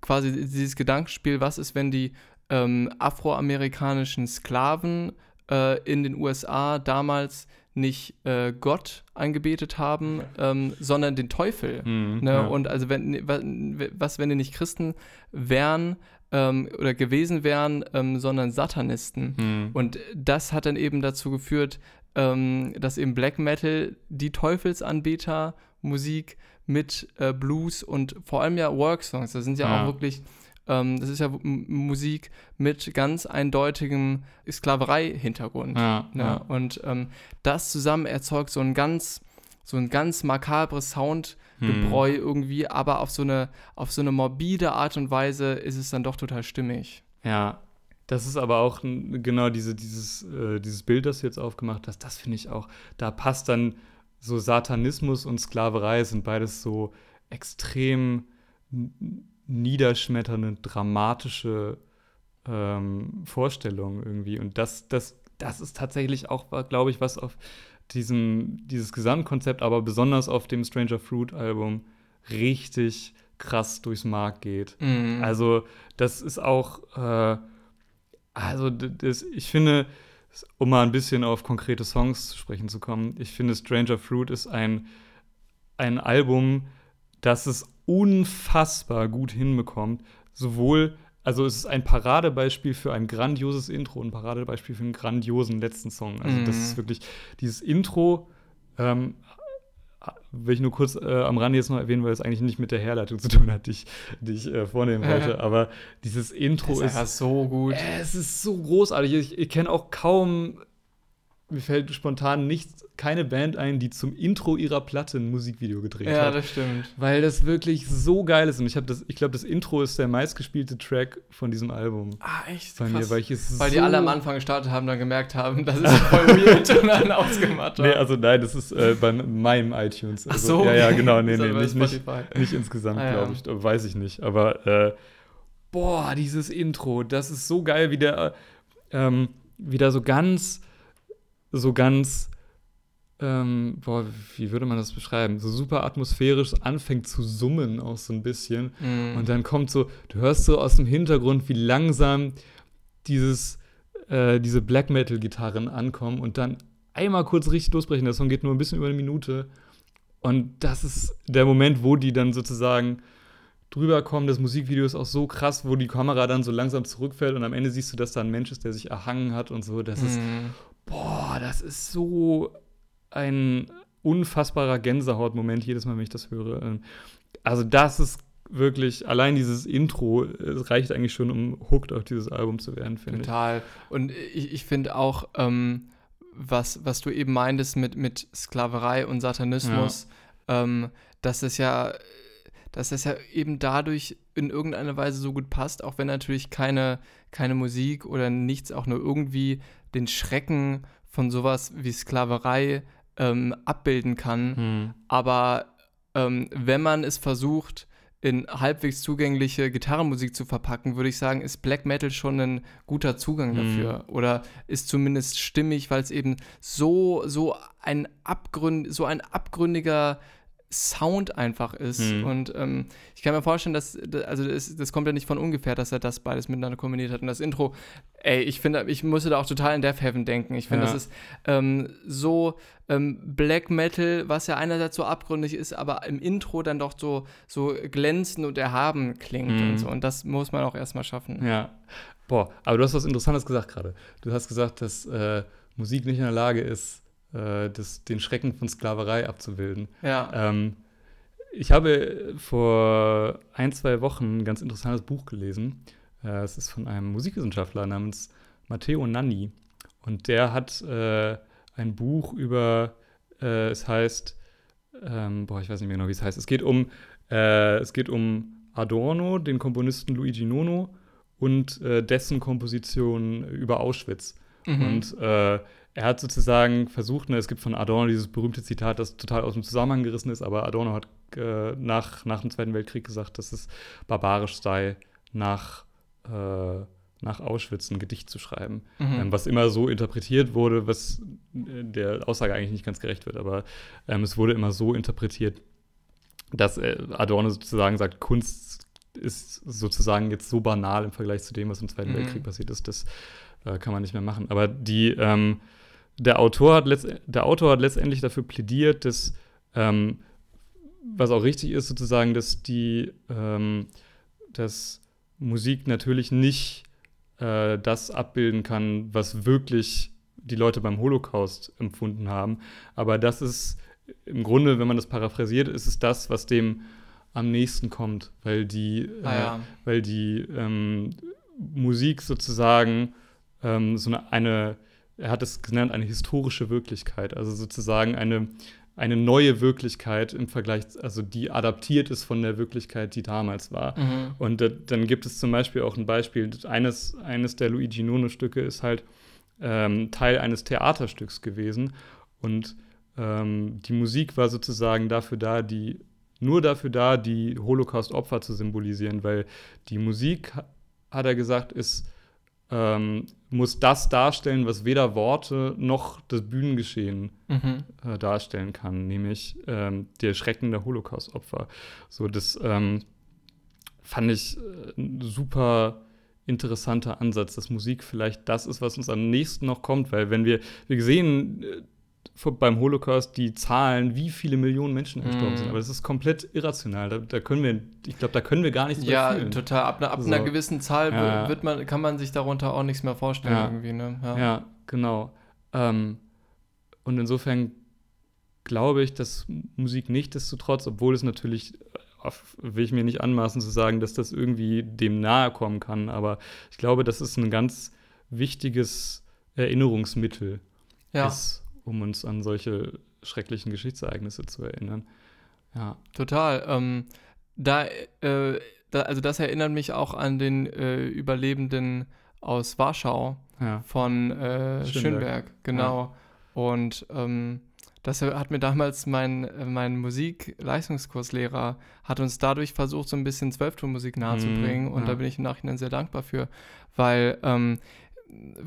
quasi dieses Gedankenspiel, was ist, wenn die ähm, afroamerikanischen Sklaven äh, in den USA damals nicht äh, Gott angebetet haben, ähm, sondern den Teufel. Mhm, ne? ja. Und also wenn was, wenn die nicht Christen wären ähm, oder gewesen wären, ähm, sondern Satanisten. Mhm. Und das hat dann eben dazu geführt, ähm, dass eben Black Metal die Teufelsanbeter Musik mit äh, Blues und vor allem ja Work-Songs, das sind ja, ja. auch wirklich, ähm, das ist ja Musik mit ganz eindeutigem Sklaverei-Hintergrund. Ja, ne? ja. Und ähm, das zusammen erzeugt so ein ganz, so ein ganz makabres Soundgebräu hm. irgendwie, aber auf so eine, auf so eine morbide Art und Weise ist es dann doch total stimmig. Ja, das ist aber auch genau diese, dieses, äh, dieses Bild, das du jetzt aufgemacht hast, das finde ich auch, da passt dann so Satanismus und Sklaverei sind beides so extrem niederschmetternde, dramatische ähm, Vorstellungen irgendwie. Und das, das, das ist tatsächlich auch, glaube ich, was auf diesem, dieses Gesamtkonzept, aber besonders auf dem Stranger Fruit Album richtig krass durchs Mark geht. Mhm. Also, das ist auch. Äh, also, das, ich finde, um mal ein bisschen auf konkrete Songs zu sprechen zu kommen, ich finde, Stranger Fruit ist ein, ein Album, das es unfassbar gut hinbekommt. Sowohl, also es ist ein Paradebeispiel für ein grandioses Intro, ein Paradebeispiel für einen grandiosen letzten Song. Also, das ist mhm. wirklich, dieses Intro ähm, will ich nur kurz äh, am Rande jetzt noch erwähnen, weil es eigentlich nicht mit der Herleitung zu tun hat, die ich, die ich äh, vornehmen wollte. Aber dieses Intro ist, ist so gut. Äh, es ist so großartig. Ich, ich kenne auch kaum mir fällt spontan nichts, keine Band ein, die zum Intro ihrer Platte ein Musikvideo gedreht ja, hat. Ja, das stimmt. Weil das wirklich so geil ist. Und ich habe das, ich glaube, das Intro ist der meistgespielte Track von diesem Album. Ah, echt? Bei Krass. mir, weil ich es Weil so die alle am Anfang gestartet haben, dann gemerkt haben, das ist voll weird [laughs] und dann ausgemacht haben. Nee, also nein, das ist äh, bei meinem iTunes. Also, Ach so. Ja, ja, genau. Nee, [laughs] nee, nicht, nicht, nicht, insgesamt, ah, glaube ich. Weiß ich nicht. Aber äh, boah, dieses Intro, das ist so geil, wie der äh, ähm, wieder so ganz so ganz, ähm, boah, wie würde man das beschreiben? So super atmosphärisch anfängt zu summen auch so ein bisschen. Mm. Und dann kommt so, du hörst so aus dem Hintergrund, wie langsam dieses, äh, diese Black Metal-Gitarren ankommen und dann einmal kurz richtig losbrechen. Der Song geht nur ein bisschen über eine Minute. Und das ist der Moment, wo die dann sozusagen drüber kommen. Das Musikvideo ist auch so krass, wo die Kamera dann so langsam zurückfällt und am Ende siehst du, dass da ein Mensch ist, der sich erhangen hat und so. Das mm. ist, boah, das ist so ein unfassbarer Gänsehautmoment jedes Mal, wenn ich das höre. Ähm, also das ist wirklich, allein dieses Intro es reicht eigentlich schon, um hooked auf dieses Album zu werden, finde ich. Total. Und ich, ich finde auch, ähm, was, was du eben meintest mit, mit Sklaverei und Satanismus, ja. ähm, dass es ja dass es ja eben dadurch in irgendeiner Weise so gut passt, auch wenn natürlich keine, keine Musik oder nichts auch nur irgendwie den Schrecken von sowas wie Sklaverei ähm, abbilden kann. Hm. Aber ähm, wenn man es versucht, in halbwegs zugängliche Gitarrenmusik zu verpacken, würde ich sagen, ist Black Metal schon ein guter Zugang mhm. dafür. Oder ist zumindest stimmig, weil es eben so, so ein Abgrund, so ein abgründiger Sound einfach ist. Mhm. Und ähm, ich kann mir vorstellen, dass, also das, das, kommt ja nicht von ungefähr, dass er das beides miteinander kombiniert hat. Und das Intro, ey, ich finde, ich musste da auch total in Death Heaven denken. Ich finde, ja. das ist ähm, so ähm, Black Metal, was ja einerseits so abgründig ist, aber im Intro dann doch so, so glänzend und erhaben klingt mhm. und so. Und das muss man auch erstmal schaffen. Ja. Boah, aber du hast was Interessantes gesagt gerade. Du hast gesagt, dass äh, Musik nicht in der Lage ist, äh, das, den Schrecken von Sklaverei abzubilden. Ja. Ähm, ich habe vor ein, zwei Wochen ein ganz interessantes Buch gelesen. Äh, es ist von einem Musikwissenschaftler namens Matteo Nanni. Und der hat äh, ein Buch über, äh, es heißt, ähm, boah, ich weiß nicht mehr genau, wie es heißt. Es geht um, äh, es geht um Adorno, den Komponisten Luigi Nono und äh, dessen Komposition über Auschwitz. Mhm. Und äh, er hat sozusagen versucht, ne, es gibt von Adorno dieses berühmte Zitat, das total aus dem Zusammenhang gerissen ist, aber Adorno hat äh, nach, nach dem Zweiten Weltkrieg gesagt, dass es barbarisch sei, nach, äh, nach Auschwitz ein Gedicht zu schreiben. Mhm. Ähm, was immer so interpretiert wurde, was äh, der Aussage eigentlich nicht ganz gerecht wird, aber ähm, es wurde immer so interpretiert, dass äh, Adorno sozusagen sagt, Kunst ist sozusagen jetzt so banal im Vergleich zu dem, was im Zweiten mhm. Weltkrieg passiert ist, das äh, kann man nicht mehr machen. Aber die ähm, der Autor hat, der Autor hat letztendlich dafür plädiert, dass, ähm, was auch richtig ist, sozusagen, dass die, ähm, dass Musik natürlich nicht äh, das abbilden kann, was wirklich die Leute beim Holocaust empfunden haben. Aber das ist im Grunde, wenn man das paraphrasiert, ist es das, was dem am nächsten kommt, weil die, ah, ja. äh, weil die ähm, Musik sozusagen ähm, so eine, eine er hat es genannt, eine historische Wirklichkeit, also sozusagen eine, eine neue Wirklichkeit im Vergleich, also die adaptiert ist von der Wirklichkeit, die damals war. Mhm. Und äh, dann gibt es zum Beispiel auch ein Beispiel, eines, eines der Luigi Nono-Stücke ist halt ähm, Teil eines Theaterstücks gewesen und ähm, die Musik war sozusagen dafür da, die nur dafür da, die Holocaust-Opfer zu symbolisieren, weil die Musik, hat er gesagt, ist ähm, muss das darstellen, was weder Worte noch das Bühnengeschehen mhm. äh, darstellen kann, nämlich ähm, der Schrecken der Holocaust-Opfer. So, das ähm, fand ich äh, ein super interessanter Ansatz, dass Musik vielleicht das ist, was uns am nächsten noch kommt, weil wenn wir, wir sehen, äh, beim Holocaust die Zahlen, wie viele Millionen Menschen gestorben mm. sind. Aber das ist komplett irrational. Da, da können wir, ich glaube, da können wir gar nichts ja, mehr Ja, total. Ab, ab so. einer gewissen Zahl ja. wird man, kann man sich darunter auch nichts mehr vorstellen ja. irgendwie. Ne? Ja. ja genau. Ähm, und insofern glaube ich, dass Musik nichtsdestotrotz, obwohl es natürlich, will ich mir nicht anmaßen zu sagen, dass das irgendwie dem nahe kommen kann, aber ich glaube, das ist ein ganz wichtiges Erinnerungsmittel ja. ist um uns an solche schrecklichen Geschichtsereignisse zu erinnern. Ja. Total. Ähm, da, äh, da, also das erinnert mich auch an den äh, Überlebenden aus Warschau ja. von äh, Schönberg. Schönberg. Genau. Ja. Und ähm, das hat mir damals mein, mein Musikleistungskurslehrer hat uns dadurch versucht, so ein bisschen Zwölftonmusik nahezubringen. Mm, und ja. da bin ich im Nachhinein sehr dankbar für, weil ähm,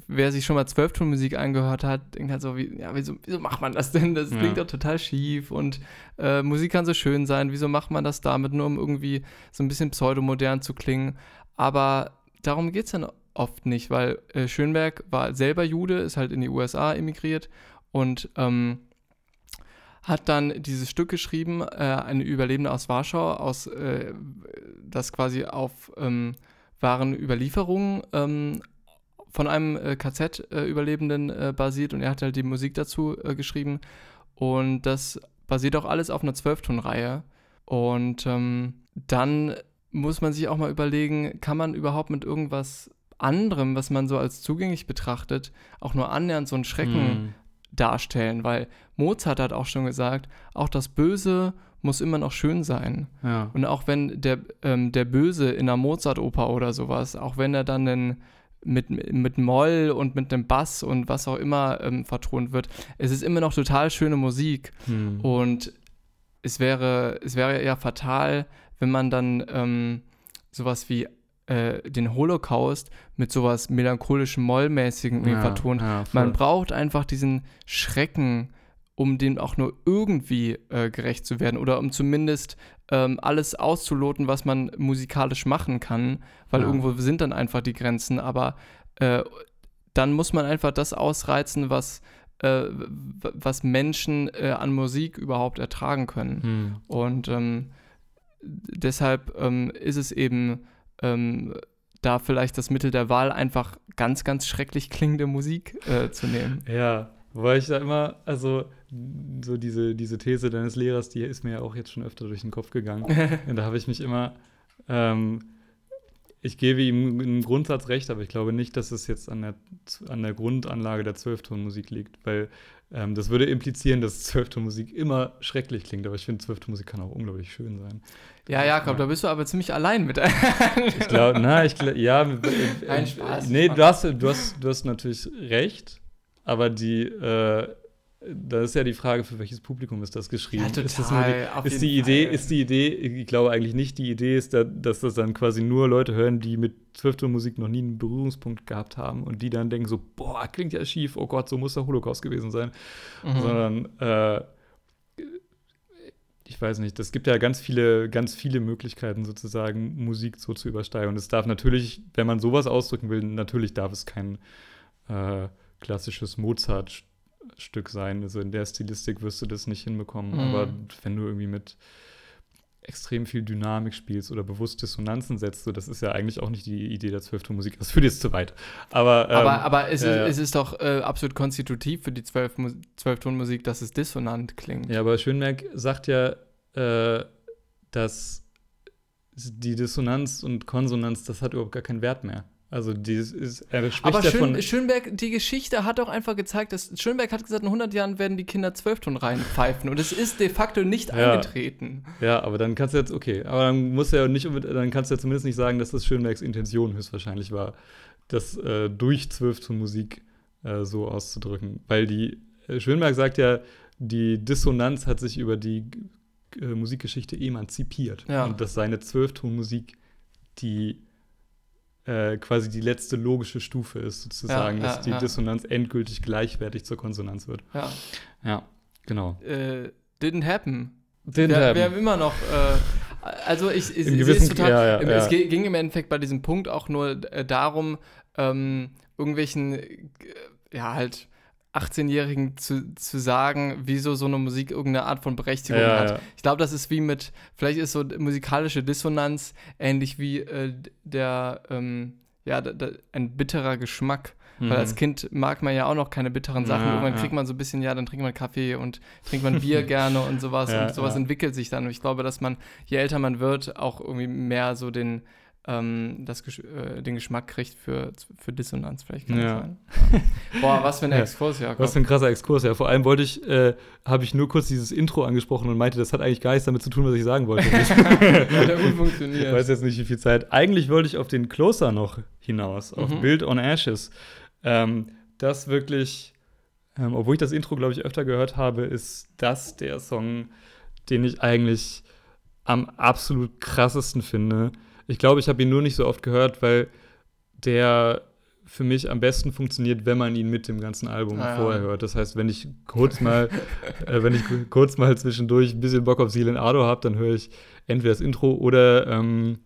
wer sich schon mal Zwölftonmusik angehört hat, denkt halt so, wie, ja, wieso, wieso macht man das denn? Das ja. klingt doch total schief und äh, Musik kann so schön sein, wieso macht man das damit, nur um irgendwie so ein bisschen pseudomodern zu klingen? Aber darum geht es dann oft nicht, weil äh, Schönberg war selber Jude, ist halt in die USA emigriert und ähm, hat dann dieses Stück geschrieben, äh, eine Überlebende aus Warschau, aus, äh, das quasi auf ähm, wahren Überlieferungen ähm, von einem äh, KZ-Überlebenden äh, basiert und er hat halt die Musik dazu äh, geschrieben. Und das basiert auch alles auf einer Zwölftonreihe. Und ähm, dann muss man sich auch mal überlegen, kann man überhaupt mit irgendwas anderem, was man so als zugänglich betrachtet, auch nur annähernd so einen Schrecken mm. darstellen? Weil Mozart hat auch schon gesagt, auch das Böse muss immer noch schön sein. Ja. Und auch wenn der, ähm, der Böse in einer Mozart-Oper oder sowas, auch wenn er dann einen mit, mit Moll und mit dem Bass und was auch immer ähm, vertont wird. Es ist immer noch total schöne Musik. Hm. Und es wäre, es wäre eher fatal, wenn man dann ähm, sowas wie äh, den Holocaust mit sowas melancholischem, mollmäßigen ja, vertont. Ja, man braucht einfach diesen Schrecken, um dem auch nur irgendwie äh, gerecht zu werden oder um zumindest ähm, alles auszuloten, was man musikalisch machen kann, weil ja. irgendwo sind dann einfach die Grenzen, aber äh, dann muss man einfach das ausreizen, was äh, was Menschen äh, an Musik überhaupt ertragen können. Hm. Und ähm, deshalb ähm, ist es eben ähm, da vielleicht das Mittel der Wahl, einfach ganz, ganz schrecklich klingende Musik äh, zu nehmen. Ja, weil ich da immer, also so diese, diese These deines Lehrers, die ist mir ja auch jetzt schon öfter durch den Kopf gegangen. [laughs] Und da habe ich mich immer, ähm, ich gebe ihm im Grundsatz recht, aber ich glaube nicht, dass es jetzt an der, an der Grundanlage der Zwölftonmusik liegt, weil ähm, das würde implizieren, dass Zwölftonmusik immer schrecklich klingt, aber ich finde, Zwölftonmusik kann auch unglaublich schön sein. Ja, Jakob, ja. da bist du aber ziemlich allein mit. ich glaube, na, ich glaube, ja. Ein Spaß. Nee, du hast, du, hast, du hast natürlich recht, aber die, äh, da ist ja die Frage, für welches Publikum ist das geschrieben? Ja, total, ist, das die, ist die Idee, Fall. ist die Idee, ich glaube eigentlich nicht, die Idee ist, da, dass das dann quasi nur Leute hören, die mit Zwölftonmusik noch nie einen Berührungspunkt gehabt haben und die dann denken so, boah, klingt ja schief, oh Gott, so muss der Holocaust gewesen sein. Mhm. Sondern äh, ich weiß nicht, es gibt ja ganz viele, ganz viele Möglichkeiten sozusagen, Musik so zu übersteigen. Und es darf natürlich, wenn man sowas ausdrücken will, natürlich darf es kein äh, klassisches Mozart Stück sein. Also in der Stilistik wirst du das nicht hinbekommen. Mhm. Aber wenn du irgendwie mit extrem viel Dynamik spielst oder bewusst Dissonanzen setzt, so, das ist ja eigentlich auch nicht die Idee der Zwölftonmusik. Das führt jetzt zu weit. Aber, ähm, aber, aber es, äh, ist, es ist doch äh, absolut konstitutiv für die Zwölftonmusik, dass es dissonant klingt. Ja, aber Schönberg sagt ja, äh, dass die Dissonanz und Konsonanz, das hat überhaupt gar keinen Wert mehr. Also dieses ist, er spricht Aber Schön, davon, Schönberg, die Geschichte hat auch einfach gezeigt, dass Schönberg hat gesagt, in 100 Jahren werden die Kinder Zwölfton reinpfeifen und es ist de facto nicht ja. eingetreten. Ja, aber dann kannst du jetzt, okay, aber dann muss ja nicht, dann kannst du ja zumindest nicht sagen, dass das Schönbergs Intention höchstwahrscheinlich war, das äh, durch Zwölfton-Musik äh, so auszudrücken. Weil die, äh, Schönberg sagt ja, die Dissonanz hat sich über die äh, Musikgeschichte emanzipiert. Ja. Und dass seine Zwölftonmusik die äh, quasi die letzte logische Stufe ist, sozusagen, ja, ja, dass die ja. Dissonanz endgültig gleichwertig zur Konsonanz wird. Ja. Ja, genau. Äh, didn't happen. Didn't wir, happen. wir haben immer noch. Äh, also ich, ich, ich sehe total. Im, es ging im Endeffekt bei diesem Punkt auch nur äh, darum, ähm, irgendwelchen, äh, ja, halt 18-Jährigen zu, zu sagen, wieso so eine Musik irgendeine Art von Berechtigung ja, hat. Ja. Ich glaube, das ist wie mit, vielleicht ist so musikalische Dissonanz ähnlich wie äh, der, ähm, ja, da, da, ein bitterer Geschmack. Mhm. Weil als Kind mag man ja auch noch keine bitteren Sachen. Ja, Irgendwann kriegt man so ein bisschen, ja, dann trinkt man Kaffee und trinkt man Bier [laughs] gerne und sowas. und sowas entwickelt sich dann. Und ich glaube, dass man, je älter man wird, auch irgendwie mehr so den, ähm, das, äh, den Geschmack kriegt für, für Dissonanz. Vielleicht kann ja. sein. [laughs] Boah, was für ein Exkurs, ja. Was für ein krasser Exkurs, ja. Vor allem wollte ich, äh, habe ich nur kurz dieses Intro angesprochen und meinte, das hat eigentlich gar nichts damit zu tun, was ich sagen wollte. [laughs] hat ja gut funktioniert. Ich weiß jetzt nicht, wie viel Zeit. Eigentlich wollte ich auf den Closer noch hinaus, auf mhm. Build on Ashes. Ähm, das wirklich, ähm, obwohl ich das Intro, glaube ich, öfter gehört habe, ist das der Song, den ich eigentlich am absolut krassesten finde ich glaube, ich habe ihn nur nicht so oft gehört, weil der für mich am besten funktioniert, wenn man ihn mit dem ganzen Album ah, vorher ja. hört. Das heißt, wenn ich kurz mal, [laughs] äh, wenn ich kurz mal zwischendurch ein bisschen Bock auf Seal Ado habe, dann höre ich entweder das Intro oder ähm,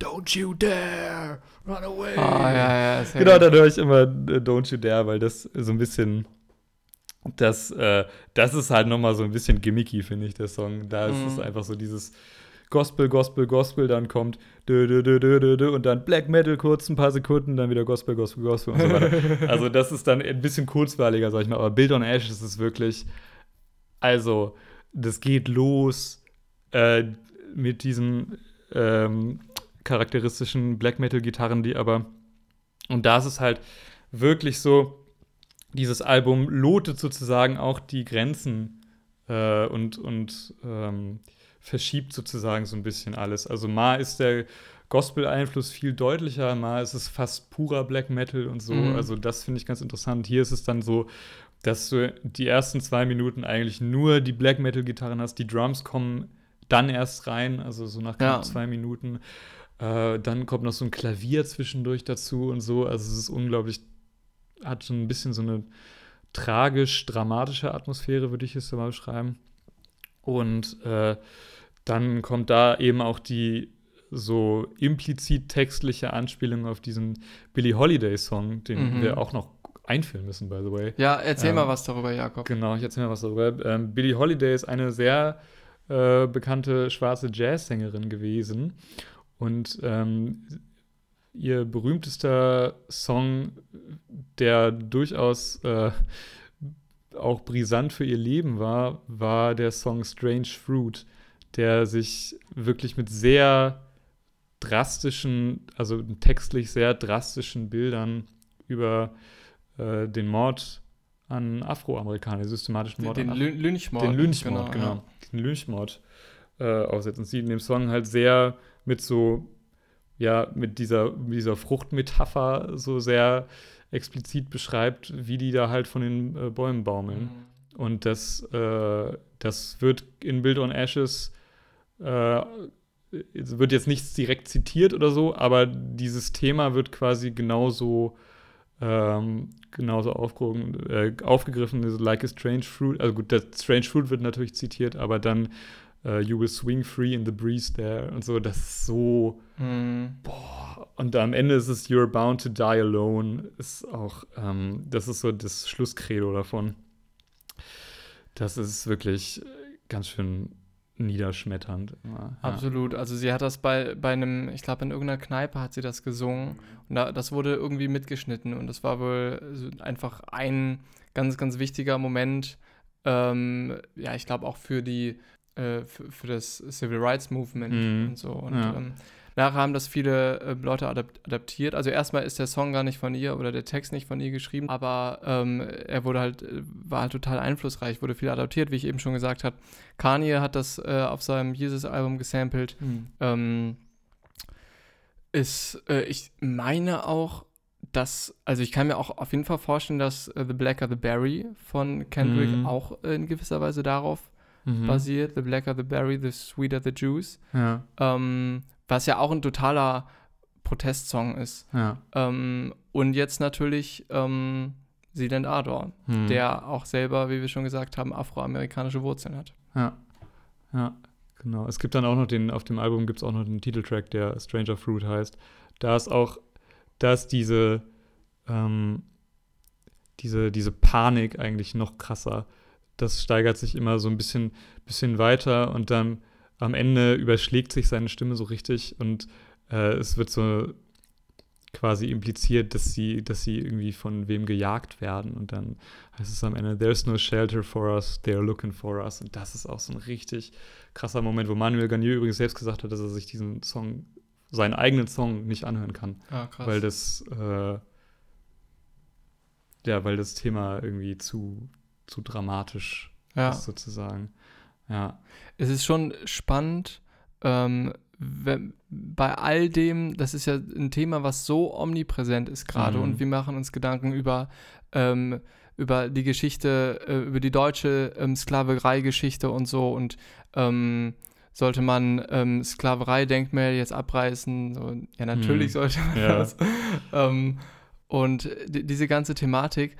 Don't you dare run away. Ah, ja, ja, genau, dann höre ich immer äh, Don't you dare, weil das so ein bisschen das, äh, das ist halt nochmal so ein bisschen gimmicky, finde ich, der Song. Da mhm. ist es einfach so dieses Gospel, Gospel, Gospel, dann kommt und dann Black Metal kurz ein paar Sekunden, dann wieder Gospel, Gospel, Gospel und so weiter. [laughs] also das ist dann ein bisschen kurzweiliger, sag ich mal. Aber Build on Ash ist es wirklich, also das geht los äh, mit diesen ähm, charakteristischen Black Metal-Gitarren, die aber, und da ist es halt wirklich so, dieses Album lotet sozusagen auch die Grenzen äh, und, und ähm, verschiebt sozusagen so ein bisschen alles. Also mal ist der Gospel-Einfluss viel deutlicher, mal ist es fast purer Black Metal und so. Mhm. Also das finde ich ganz interessant. Hier ist es dann so, dass du die ersten zwei Minuten eigentlich nur die Black Metal-Gitarren hast. Die Drums kommen dann erst rein, also so nach ja. zwei Minuten. Äh, dann kommt noch so ein Klavier zwischendurch dazu und so. Also es ist unglaublich, hat so ein bisschen so eine tragisch-dramatische Atmosphäre, würde ich es mal beschreiben. Und äh, dann kommt da eben auch die so implizit textliche Anspielung auf diesen Billie Holiday-Song, den mhm. wir auch noch einführen müssen, by the way. Ja, erzähl ähm, mal was darüber, Jakob. Genau, ich erzähl mal was darüber. Ähm, Billie Holiday ist eine sehr äh, bekannte schwarze Jazzsängerin gewesen. Und ähm, ihr berühmtester Song, der durchaus äh, auch brisant für ihr Leben war, war der Song Strange Fruit, der sich wirklich mit sehr drastischen, also textlich sehr drastischen Bildern über äh, den Mord an Afroamerikanern, den systematischen Mord den, an den Lynchmord. Den Lynchmord, genau. genau ja. Den Lynchmord äh, aufsetzen. Sie in dem Song halt sehr mit so, ja, mit dieser, mit dieser Fruchtmetapher so sehr explizit beschreibt, wie die da halt von den äh, Bäumen baumeln. Mhm. Und das, äh, das wird in Build on Ashes äh, wird jetzt nichts direkt zitiert oder so, aber dieses Thema wird quasi genauso ähm, genauso äh, aufgegriffen, like a strange fruit. Also gut, der strange fruit wird natürlich zitiert, aber dann uh, You will swing free in the breeze there und so, das ist so, mm. boah. Und am Ende ist es You're bound to die alone, ist auch, ähm, das ist so das Schlusskredo davon. Das ist wirklich ganz schön niederschmetternd. Immer. Absolut. Also sie hat das bei, bei einem, ich glaube in irgendeiner Kneipe hat sie das gesungen und da, das wurde irgendwie mitgeschnitten und das war wohl einfach ein ganz, ganz wichtiger Moment, ähm, ja, ich glaube auch für die, äh, für, für, das Civil Rights Movement mhm. und so. Und ja. ähm, Nachher haben das viele äh, Leute adaptiert. Also erstmal ist der Song gar nicht von ihr oder der Text nicht von ihr geschrieben, aber ähm, er wurde halt, äh, war halt total einflussreich, wurde viel adaptiert, wie ich eben schon gesagt habe. Kanye hat das äh, auf seinem Jesus-Album gesampelt. Mhm. Ähm, ist, äh, ich meine auch, dass, also ich kann mir auch auf jeden Fall vorstellen, dass uh, The Blacker the Berry von Kendrick mhm. auch in gewisser Weise darauf mhm. basiert. The Blacker the Berry, The Sweeter the Juice. Ja. Ähm, was ja auch ein totaler Protestsong ist. Ja. Ähm, und jetzt natürlich ähm, Sealand Ardor, hm. der auch selber, wie wir schon gesagt haben, afroamerikanische Wurzeln hat. Ja, ja, genau. Es gibt dann auch noch den, auf dem Album gibt es auch noch den Titeltrack, der Stranger Fruit heißt. Da ist auch, da ist diese, ähm, diese, diese Panik eigentlich noch krasser. Das steigert sich immer so ein bisschen, bisschen weiter und dann am Ende überschlägt sich seine Stimme so richtig und äh, es wird so quasi impliziert, dass sie, dass sie irgendwie von wem gejagt werden und dann heißt es am Ende, there's no shelter for us, they're looking for us. Und das ist auch so ein richtig krasser Moment, wo Manuel Garnier übrigens selbst gesagt hat, dass er sich diesen Song, seinen eigenen Song nicht anhören kann, ah, weil das äh, ja, weil das Thema irgendwie zu, zu dramatisch ja. ist sozusagen. Ja. Es ist schon spannend, ähm, wenn, bei all dem, das ist ja ein Thema, was so omnipräsent ist gerade mhm. und wir machen uns Gedanken über, ähm, über die Geschichte, äh, über die deutsche ähm, Sklaverei-Geschichte und so und ähm, sollte man ähm, Sklaverei-Denkmäler jetzt abreißen? So, ja, natürlich mhm. sollte man ja. das. Ähm, und diese ganze Thematik.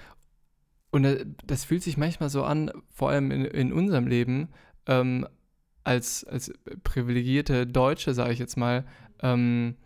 Und äh, das fühlt sich manchmal so an, vor allem in, in unserem Leben, ähm, als, als privilegierte Deutsche, sage ich jetzt mal, ähm,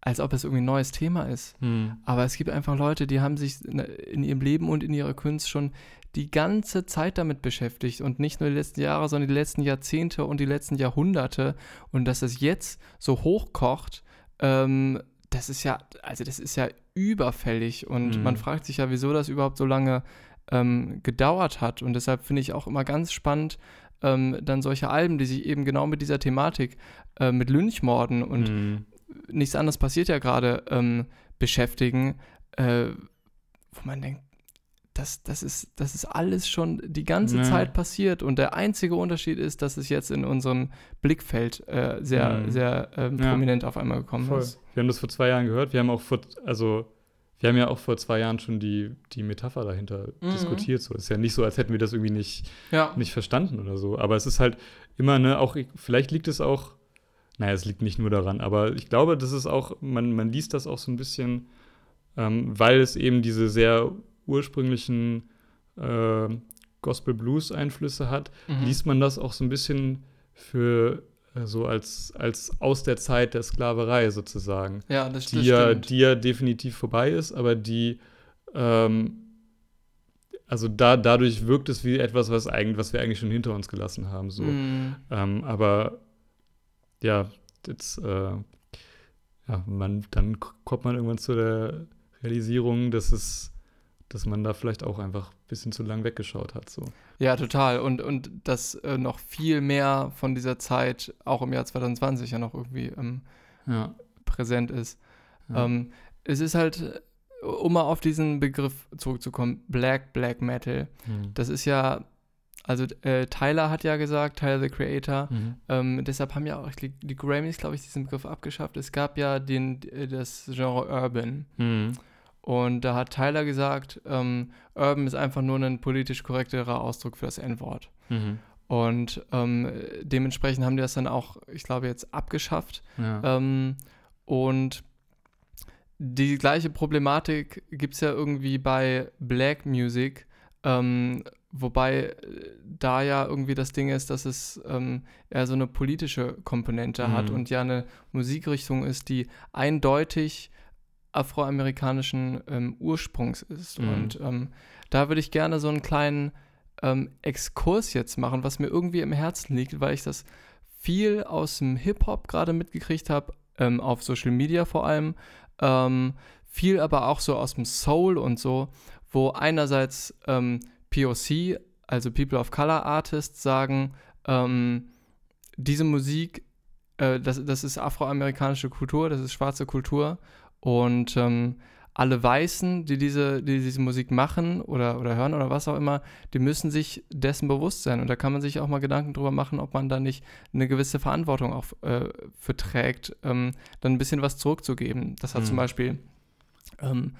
als ob es irgendwie ein neues Thema ist. Hm. Aber es gibt einfach Leute, die haben sich in ihrem Leben und in ihrer Kunst schon die ganze Zeit damit beschäftigt und nicht nur die letzten Jahre, sondern die letzten Jahrzehnte und die letzten Jahrhunderte. Und dass es jetzt so hochkocht, ähm, das ist ja, also das ist ja überfällig und hm. man fragt sich ja, wieso das überhaupt so lange ähm, gedauert hat. Und deshalb finde ich auch immer ganz spannend, ähm, dann solche Alben, die sich eben genau mit dieser Thematik, äh, mit Lynchmorden und mhm. nichts anderes passiert ja gerade, ähm, beschäftigen, äh, wo man denkt, das, das, ist, das ist alles schon die ganze nee. Zeit passiert und der einzige Unterschied ist, dass es jetzt in unserem Blickfeld äh, sehr, mhm. sehr ähm, prominent ja. auf einmal gekommen Voll. ist. Wir haben das vor zwei Jahren gehört. Wir haben auch vor, also wir haben ja auch vor zwei Jahren schon die, die Metapher dahinter mhm. diskutiert. So ist ja nicht so, als hätten wir das irgendwie nicht, ja. nicht verstanden oder so. Aber es ist halt immer, ne, auch, vielleicht liegt es auch, naja, es liegt nicht nur daran, aber ich glaube, das ist auch, man, man liest das auch so ein bisschen, ähm, weil es eben diese sehr ursprünglichen äh, Gospel-Blues-Einflüsse hat, mhm. liest man das auch so ein bisschen für so als, als aus der Zeit der Sklaverei sozusagen. Ja, das, die das ja, stimmt. Die ja definitiv vorbei ist, aber die, ähm, also da, dadurch wirkt es wie etwas, was, eigentlich, was wir eigentlich schon hinter uns gelassen haben. So. Mm. Ähm, aber ja, jetzt, äh, ja, man, dann kommt man irgendwann zu der Realisierung, dass es dass man da vielleicht auch einfach ein bisschen zu lang weggeschaut hat. So. Ja, total. Und, und dass äh, noch viel mehr von dieser Zeit auch im Jahr 2020 ja noch irgendwie ähm, ja. präsent ist. Ja. Ähm, es ist halt, um mal auf diesen Begriff zurückzukommen, Black, Black Metal. Mhm. Das ist ja, also äh, Tyler hat ja gesagt, Tyler the Creator, mhm. ähm, deshalb haben ja auch die, die Grammys, glaube ich, diesen Begriff abgeschafft. Es gab ja den, äh, das Genre Urban. Mhm. Und da hat Tyler gesagt, ähm, Urban ist einfach nur ein politisch korrekterer Ausdruck für das N-Wort. Mhm. Und ähm, dementsprechend haben die das dann auch, ich glaube, jetzt abgeschafft. Ja. Ähm, und die gleiche Problematik gibt es ja irgendwie bei Black Music, ähm, wobei äh, da ja irgendwie das Ding ist, dass es ähm, eher so eine politische Komponente mhm. hat und ja eine Musikrichtung ist, die eindeutig afroamerikanischen ähm, Ursprungs ist. Mhm. Und ähm, da würde ich gerne so einen kleinen ähm, Exkurs jetzt machen, was mir irgendwie im Herzen liegt, weil ich das viel aus dem Hip-Hop gerade mitgekriegt habe, ähm, auf Social Media vor allem, ähm, viel aber auch so aus dem Soul und so, wo einerseits ähm, POC, also People of Color Artists, sagen, diese Musik äh, das, das ist afroamerikanische Kultur, das ist schwarze Kultur und ähm, alle Weißen, die diese, die diese Musik machen oder, oder hören oder was auch immer, die müssen sich dessen bewusst sein. Und da kann man sich auch mal Gedanken drüber machen, ob man da nicht eine gewisse Verantwortung auch äh, verträgt, ähm, dann ein bisschen was zurückzugeben. Das hat mhm. zum Beispiel ähm,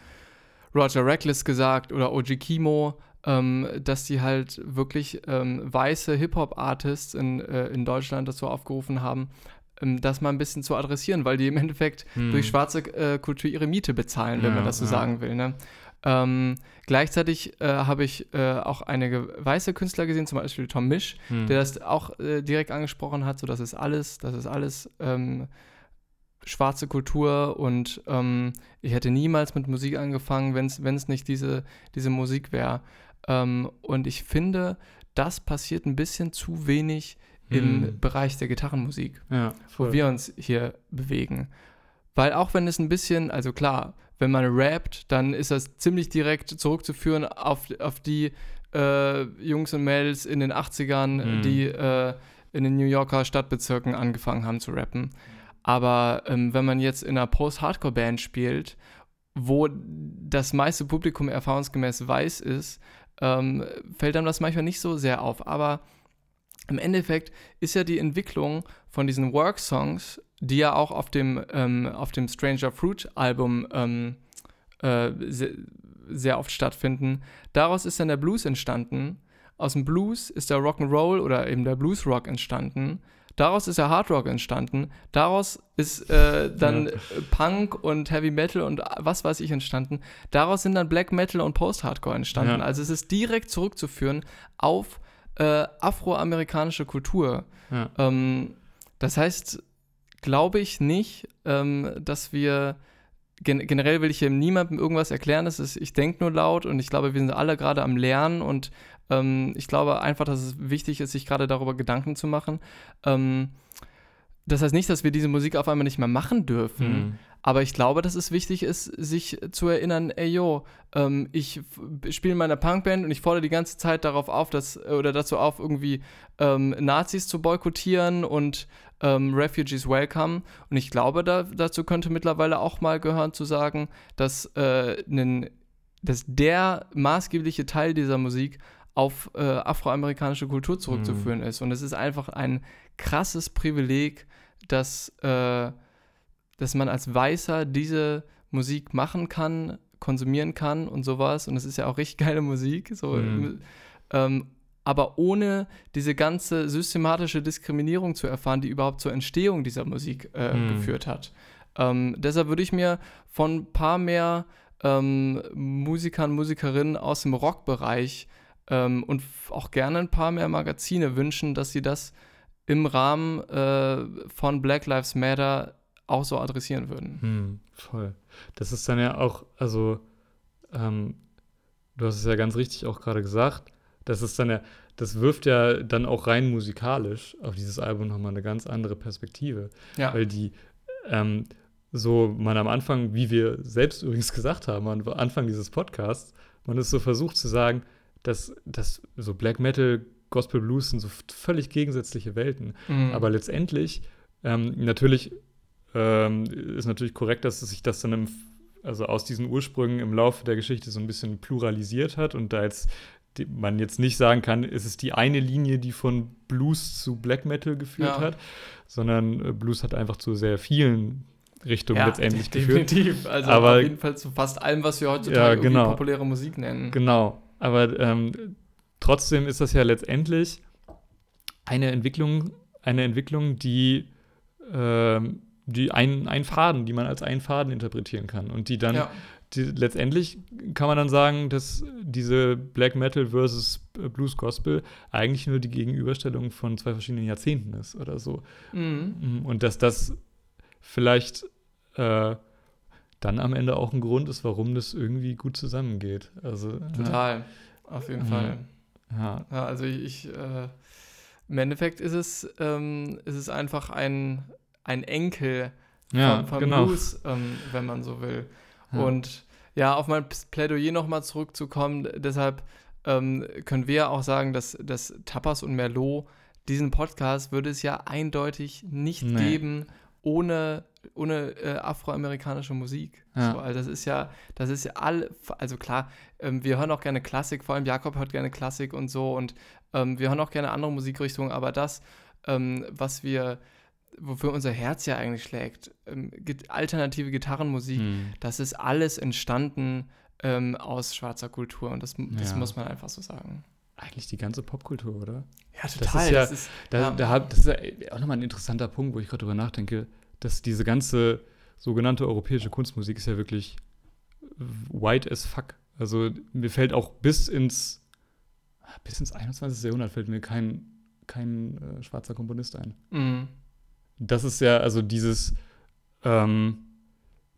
Roger Reckless gesagt oder OG Kimo, ähm, dass die halt wirklich ähm, weiße Hip-Hop-Artists in, äh, in Deutschland dazu aufgerufen haben, das mal ein bisschen zu adressieren, weil die im Endeffekt hm. durch schwarze äh, Kultur ihre Miete bezahlen, wenn ja, man das so ja. sagen will. Ne? Ähm, gleichzeitig äh, habe ich äh, auch einige weiße Künstler gesehen, zum Beispiel Tom Misch, hm. der das auch äh, direkt angesprochen hat, so das ist alles, das ist alles ähm, schwarze Kultur und ähm, ich hätte niemals mit Musik angefangen, wenn es nicht diese, diese Musik wäre. Ähm, und ich finde, das passiert ein bisschen zu wenig im mhm. Bereich der Gitarrenmusik, ja, wo wir uns hier bewegen. Weil auch wenn es ein bisschen, also klar, wenn man rappt, dann ist das ziemlich direkt zurückzuführen auf, auf die äh, Jungs und Mädels in den 80ern, mhm. die äh, in den New Yorker Stadtbezirken angefangen haben zu rappen. Aber ähm, wenn man jetzt in einer Post-Hardcore-Band spielt, wo das meiste Publikum erfahrungsgemäß weiß ist, ähm, fällt einem das manchmal nicht so sehr auf. Aber im Endeffekt ist ja die Entwicklung von diesen Work-Songs, die ja auch auf dem, ähm, auf dem Stranger Fruit-Album ähm, äh, sehr, sehr oft stattfinden, daraus ist dann der Blues entstanden. Aus dem Blues ist der Rock'n'Roll oder eben der Blues-Rock entstanden. Daraus ist der Hard Rock entstanden. Daraus ist äh, dann ja. Punk und Heavy Metal und was weiß ich entstanden. Daraus sind dann Black Metal und Post-Hardcore entstanden. Ja. Also es ist direkt zurückzuführen auf äh, afroamerikanische Kultur. Ja. Ähm, das heißt, glaube ich nicht, ähm, dass wir gen generell will ich hier niemandem irgendwas erklären. Das ist, ich denke nur laut und ich glaube, wir sind alle gerade am Lernen und ähm, ich glaube einfach, dass es wichtig ist, sich gerade darüber Gedanken zu machen. Ähm, das heißt nicht, dass wir diese Musik auf einmal nicht mehr machen dürfen. Mhm. Aber ich glaube, dass es wichtig ist, sich zu erinnern, ey yo, ähm, ich spiele in meiner Punkband und ich fordere die ganze Zeit darauf auf, dass, oder dazu auf, irgendwie ähm, Nazis zu boykottieren und ähm, Refugees welcome. Und ich glaube, da, dazu könnte mittlerweile auch mal gehören zu sagen, dass, äh, nen, dass der maßgebliche Teil dieser Musik auf äh, afroamerikanische Kultur zurückzuführen mhm. ist. Und es ist einfach ein krasses Privileg, dass, äh, dass man als Weißer diese Musik machen kann, konsumieren kann und sowas. Und es ist ja auch richtig [laughs] geile Musik. So, mhm. ähm, aber ohne diese ganze systematische Diskriminierung zu erfahren, die überhaupt zur Entstehung dieser Musik äh, mhm. geführt hat. Ähm, deshalb würde ich mir von ein paar mehr ähm, Musikern, Musikerinnen aus dem Rockbereich ähm, und auch gerne ein paar mehr Magazine wünschen, dass sie das im Rahmen äh, von Black Lives Matter auch so adressieren würden. Hm, voll. Das ist dann ja auch, also, ähm, du hast es ja ganz richtig auch gerade gesagt, das ist dann ja, das wirft ja dann auch rein musikalisch auf dieses Album nochmal eine ganz andere Perspektive. Ja. Weil die, ähm, so man am Anfang, wie wir selbst übrigens gesagt haben, am Anfang dieses Podcasts, man ist so versucht zu sagen, dass, dass so Black Metal, Gospel Blues sind so völlig gegensätzliche Welten. Mhm. Aber letztendlich, ähm, natürlich ähm, ist natürlich korrekt, dass sich das dann im, also aus diesen Ursprüngen im Laufe der Geschichte so ein bisschen pluralisiert hat und da jetzt die, man jetzt nicht sagen kann, ist es die eine Linie, die von Blues zu Black Metal geführt ja. hat, sondern äh, Blues hat einfach zu sehr vielen Richtung ja, letztendlich definitiv. geführt. Definitiv. Also aber, auf jeden Fall zu fast allem, was wir heutzutage ja, genau. populäre Musik nennen. Genau. Aber ähm, trotzdem ist das ja letztendlich eine Entwicklung, eine Entwicklung, die, ähm, die ein, ein Faden, die man als einen Faden interpretieren kann und die dann ja. die, letztendlich kann man dann sagen, dass diese Black Metal versus Blues Gospel eigentlich nur die Gegenüberstellung von zwei verschiedenen Jahrzehnten ist oder so. Mhm. Und dass das vielleicht äh, dann am Ende auch ein Grund ist, warum das irgendwie gut zusammengeht. Also, Total, ja. auf jeden Fall. Ja. ja also ich, ich äh, im Endeffekt ist es, ähm, ist es einfach ein, ein Enkel ja, von, von genau. Blues, ähm, wenn man so will. Und ja, auf mein Plädoyer nochmal zurückzukommen, deshalb ähm, können wir auch sagen, dass, dass Tapas und Merlot, diesen Podcast würde es ja eindeutig nicht nee. geben, ohne, ohne äh, afroamerikanische Musik. Ja. So, also das ist ja, das ist ja all, also klar, ähm, wir hören auch gerne Klassik, vor allem Jakob hört gerne Klassik und so und ähm, wir hören auch gerne andere Musikrichtungen, aber das, ähm, was wir, wofür unser Herz ja eigentlich schlägt, ähm, alternative Gitarrenmusik, hm. das ist alles entstanden ähm, aus schwarzer Kultur und das, das ja. muss man einfach so sagen eigentlich die ganze Popkultur, oder? Ja, total. Das ist ja, das ist, da, ja. Da, das ist ja auch nochmal ein interessanter Punkt, wo ich gerade drüber nachdenke, dass diese ganze sogenannte europäische Kunstmusik ist ja wirklich white as fuck. Also mir fällt auch bis ins bis ins 21. Jahrhundert fällt mir kein, kein äh, schwarzer Komponist ein. Mhm. Das ist ja, also dieses, ähm,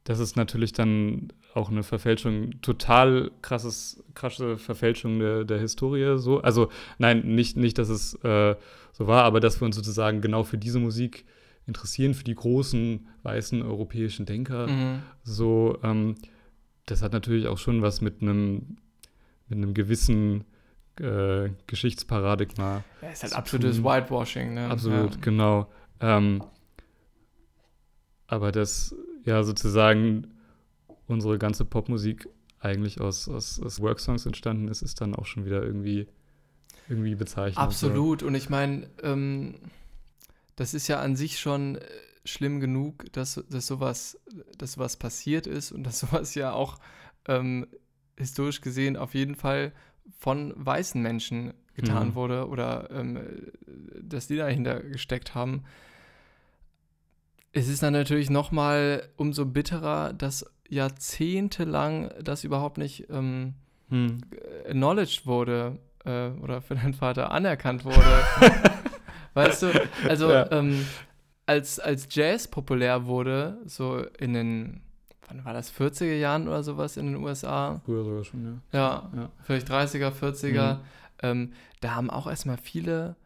das ist natürlich dann auch eine Verfälschung, total krasses, krasse Verfälschung der, der Historie. So. Also nein, nicht, nicht, dass es äh, so war, aber dass wir uns sozusagen genau für diese Musik interessieren, für die großen weißen europäischen Denker. Mhm. So, ähm, das hat natürlich auch schon was mit einem mit einem gewissen äh, Geschichtsparadigma. Ja, ist halt absolutes tun. Whitewashing, ne? Absolut, ja. genau. Ähm, aber das ja sozusagen unsere ganze Popmusik eigentlich aus, aus, aus Worksongs entstanden ist, ist dann auch schon wieder irgendwie, irgendwie bezeichnend. Absolut. Und ich meine, ähm, das ist ja an sich schon äh, schlimm genug, dass, dass, sowas, dass sowas passiert ist und dass [laughs] sowas ja auch ähm, historisch gesehen auf jeden Fall von weißen Menschen getan mhm. wurde oder ähm, dass die dahinter gesteckt haben. Es ist dann natürlich noch mal umso bitterer, dass jahrzehntelang das überhaupt nicht ähm, hm. acknowledged wurde äh, oder für deinen Vater anerkannt wurde. [laughs] weißt du, also ja. ähm, als, als Jazz populär wurde, so in den, wann war das, 40er Jahren oder sowas in den USA? Früher sogar schon, ja. Ja, ja. vielleicht 30er, 40er. Mhm. Ähm, da haben auch erstmal viele,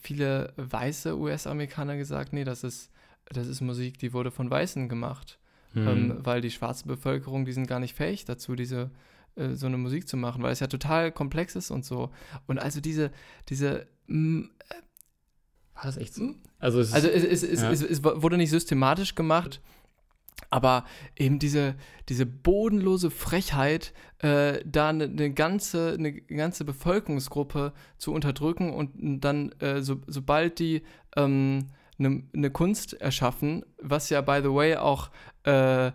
viele weiße US-Amerikaner gesagt, nee, das ist, das ist Musik, die wurde von Weißen gemacht mhm. ähm, weil die schwarze Bevölkerung, die sind gar nicht fähig dazu, diese äh, so eine Musik zu machen, weil es ja total komplex ist und so. Und also diese, diese mh, äh, war das echt so? Also es, also es, es, ja. es wurde nicht systematisch gemacht, aber eben diese, diese bodenlose Frechheit, äh, da eine, eine, ganze, eine ganze Bevölkerungsgruppe zu unterdrücken und dann, äh, so, sobald die ähm, eine, eine Kunst erschaffen, was ja, by the way, auch äh,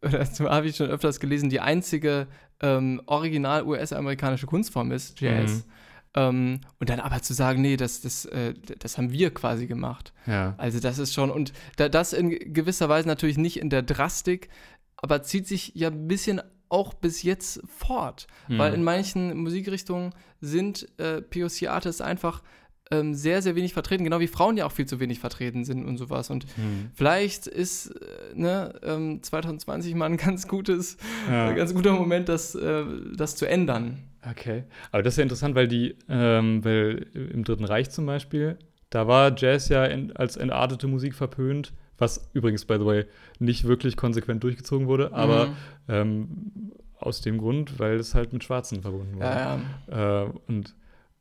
[laughs] dazu habe ich schon öfters gelesen, die einzige ähm, original US-amerikanische Kunstform ist, Jazz. Mhm. Ähm, und dann aber zu sagen, nee, das, das, äh, das haben wir quasi gemacht. Ja. Also das ist schon, und da, das in gewisser Weise natürlich nicht in der Drastik, aber zieht sich ja ein bisschen auch bis jetzt fort. Mhm. Weil in manchen Musikrichtungen sind äh, POC-Artists einfach ähm, sehr, sehr wenig vertreten, genau wie Frauen ja auch viel zu wenig vertreten sind und sowas. Und mhm. vielleicht ist äh, ne, ähm, 2020 mal ein ganz gutes, ja. äh, ganz guter Moment, das, äh, das zu ändern. Okay. Aber das ist ja interessant, weil die, ähm, weil im Dritten Reich zum Beispiel, da war Jazz ja in, als entartete Musik verpönt, was übrigens, by the way, nicht wirklich konsequent durchgezogen wurde, aber mhm. ähm, aus dem Grund, weil es halt mit Schwarzen verbunden wurde. Ja, ja. Äh, und,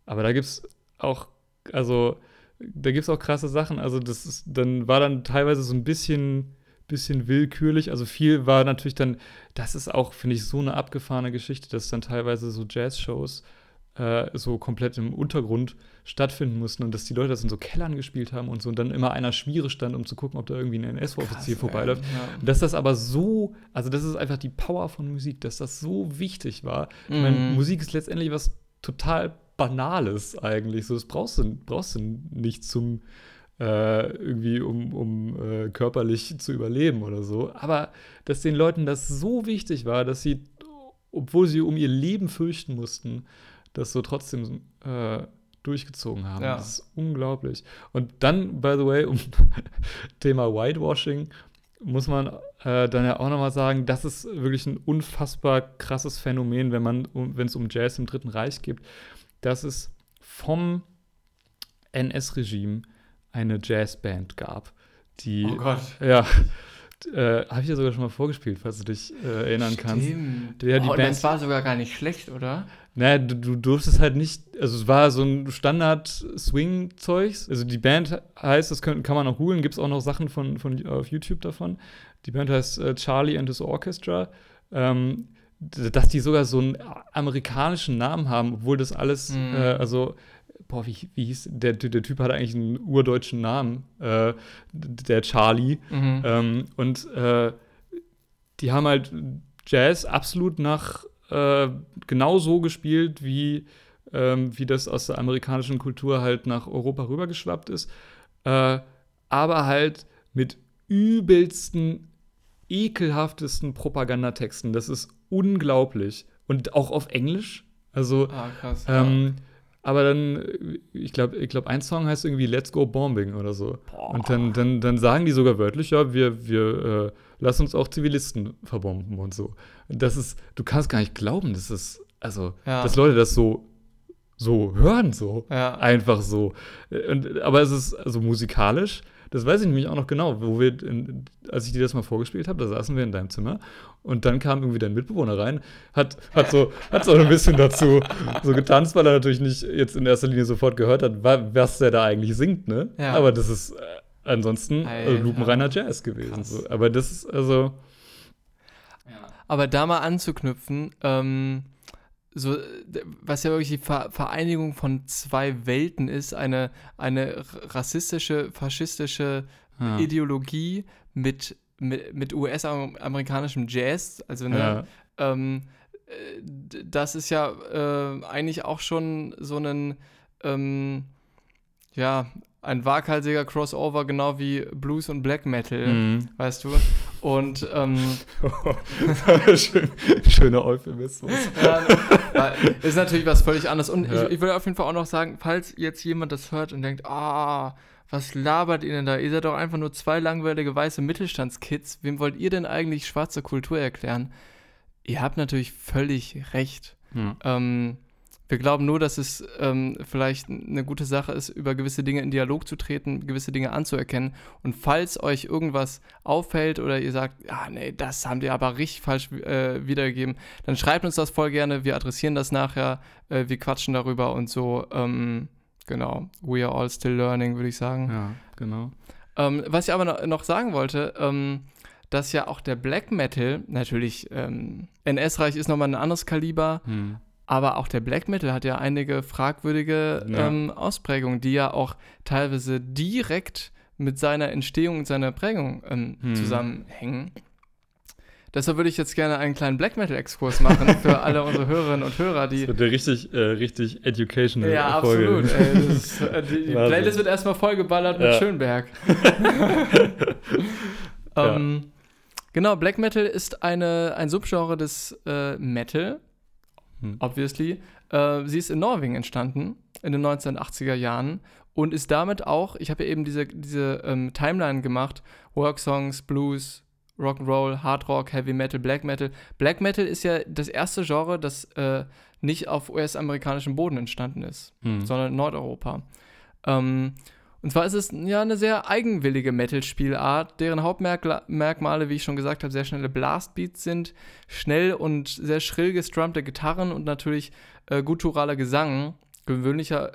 aber da gibt es auch also da gibt es auch krasse Sachen. Also das ist, dann war dann teilweise so ein bisschen, bisschen willkürlich. Also viel war natürlich dann, das ist auch, finde ich, so eine abgefahrene Geschichte, dass dann teilweise so Jazz-Shows äh, so komplett im Untergrund stattfinden mussten und dass die Leute das in so Kellern gespielt haben und so und dann immer einer Schmiere stand, um zu gucken, ob da irgendwie ein NS-Offizier vorbeiläuft. Ja. Dass das aber so, also das ist einfach die Power von Musik, dass das so wichtig war. Mhm. Ich meine, Musik ist letztendlich was total Banales eigentlich. So, das brauchst du, brauchst du nicht zum äh, irgendwie, um, um äh, körperlich zu überleben oder so. Aber dass den Leuten das so wichtig war, dass sie, obwohl sie um ihr Leben fürchten mussten, das so trotzdem äh, durchgezogen haben. Ja. Das ist unglaublich. Und dann, by the way, um [laughs] Thema Whitewashing, muss man äh, dann ja auch nochmal sagen, das ist wirklich ein unfassbar krasses Phänomen, wenn man, wenn es um Jazz im Dritten Reich geht dass es vom NS-Regime eine Jazzband gab, die. Oh Gott. Ja. Äh, Habe ich ja sogar schon mal vorgespielt, falls du dich äh, erinnern Stimmt. kannst. Ja, die oh, Band, das war sogar gar nicht schlecht, oder? Naja, du, du durftest halt nicht, also es war so ein Standard-Swing-Zeugs. Also die Band heißt, das kann, kann man auch googeln, gibt es auch noch Sachen von, von, auf YouTube davon. Die Band heißt äh, Charlie and his Orchestra. Ähm, dass die sogar so einen amerikanischen Namen haben, obwohl das alles, mhm. äh, also, boah, wie, wie hieß, der, der Typ hatte eigentlich einen urdeutschen Namen, äh, der Charlie. Mhm. Ähm, und äh, die haben halt Jazz absolut nach äh, genau so gespielt, wie, ähm, wie das aus der amerikanischen Kultur halt nach Europa rübergeschwappt ist. Äh, aber halt mit übelsten ekelhaftesten Propagandatexten. Das ist unglaublich. Und auch auf Englisch. Also, ah, krass, ähm, ja. aber dann, ich glaube, ich glaub, ein Song heißt irgendwie Let's Go Bombing oder so. Boah. Und dann, dann, dann sagen die sogar wörtlich, ja, wir, wir äh, lassen uns auch Zivilisten verbomben und so. Das ist, du kannst gar nicht glauben, dass es, also, ja. dass Leute das so so hören, so. Ja. Einfach so. Und, aber es ist also musikalisch das weiß ich nämlich auch noch genau, wo wir, in, als ich dir das mal vorgespielt habe, da saßen wir in deinem Zimmer und dann kam irgendwie dein Mitbewohner rein, hat, hat, so, hat so ein bisschen dazu so getanzt, weil er natürlich nicht jetzt in erster Linie sofort gehört hat, was der da eigentlich singt, ne? Ja. Aber das ist äh, ansonsten äh, lupenreiner Jazz gewesen. So. Aber das ist also. Aber da mal anzuknüpfen, ähm, so, was ja wirklich die Vereinigung von zwei Welten ist, eine, eine rassistische, faschistische ja. Ideologie mit, mit, mit US-amerikanischem Jazz, also ne, ja. ähm, äh, das ist ja äh, eigentlich auch schon so ein, ähm, ja, ein waghalsiger Crossover, genau wie Blues und Black Metal, mhm. weißt du? Und ähm, [laughs] Schön, schöner Euphemismus. ja, ist natürlich was völlig anderes. Und ja. ich, ich will auf jeden Fall auch noch sagen, falls jetzt jemand das hört und denkt, ah, was labert ihr denn da? Ihr seid doch einfach nur zwei langweilige weiße Mittelstandskids. Wem wollt ihr denn eigentlich schwarze Kultur erklären? Ihr habt natürlich völlig recht. Hm. Ähm, wir glauben nur, dass es ähm, vielleicht eine gute Sache ist, über gewisse Dinge in Dialog zu treten, gewisse Dinge anzuerkennen. Und falls euch irgendwas auffällt oder ihr sagt, ah nee, das haben die aber richtig falsch äh, wiedergegeben, dann schreibt uns das voll gerne. Wir adressieren das nachher, äh, wir quatschen darüber und so. Ähm, genau, we are all still learning, würde ich sagen. Ja, genau. Ähm, was ich aber noch sagen wollte, ähm, dass ja auch der Black Metal, natürlich ähm, NS-Reich ist nochmal ein anderes Kaliber, hm. Aber auch der Black Metal hat ja einige fragwürdige ja. ähm, Ausprägungen, die ja auch teilweise direkt mit seiner Entstehung und seiner Prägung ähm, hm. zusammenhängen. Deshalb würde ich jetzt gerne einen kleinen Black Metal-Exkurs machen für [laughs] alle unsere Hörerinnen und Hörer, die. Das wird richtig, äh, richtig educational. Ja, Folge. absolut. Ey, ist, äh, die, [laughs] die Playlist wird erstmal vollgeballert ja. mit Schönberg. [laughs] ähm, ja. Genau, Black Metal ist eine, ein Subgenre des äh, Metal, hm. obviously. Äh, sie ist in Norwegen entstanden in den 1980er Jahren und ist damit auch, ich habe ja eben diese, diese ähm, Timeline gemacht, Worksongs, Blues, Rock'n'Roll, Hard Rock, Heavy Metal, Black Metal. Black Metal ist ja das erste Genre, das äh, nicht auf US-amerikanischem Boden entstanden ist, hm. sondern in Nordeuropa. Ähm, und zwar ist es ja eine sehr eigenwillige Metal-Spielart, deren Hauptmerkmale, wie ich schon gesagt habe, sehr schnelle Blastbeats sind, schnell und sehr schrill gestrummte Gitarren und natürlich äh, gutturaler Gesang, gewöhnlicher,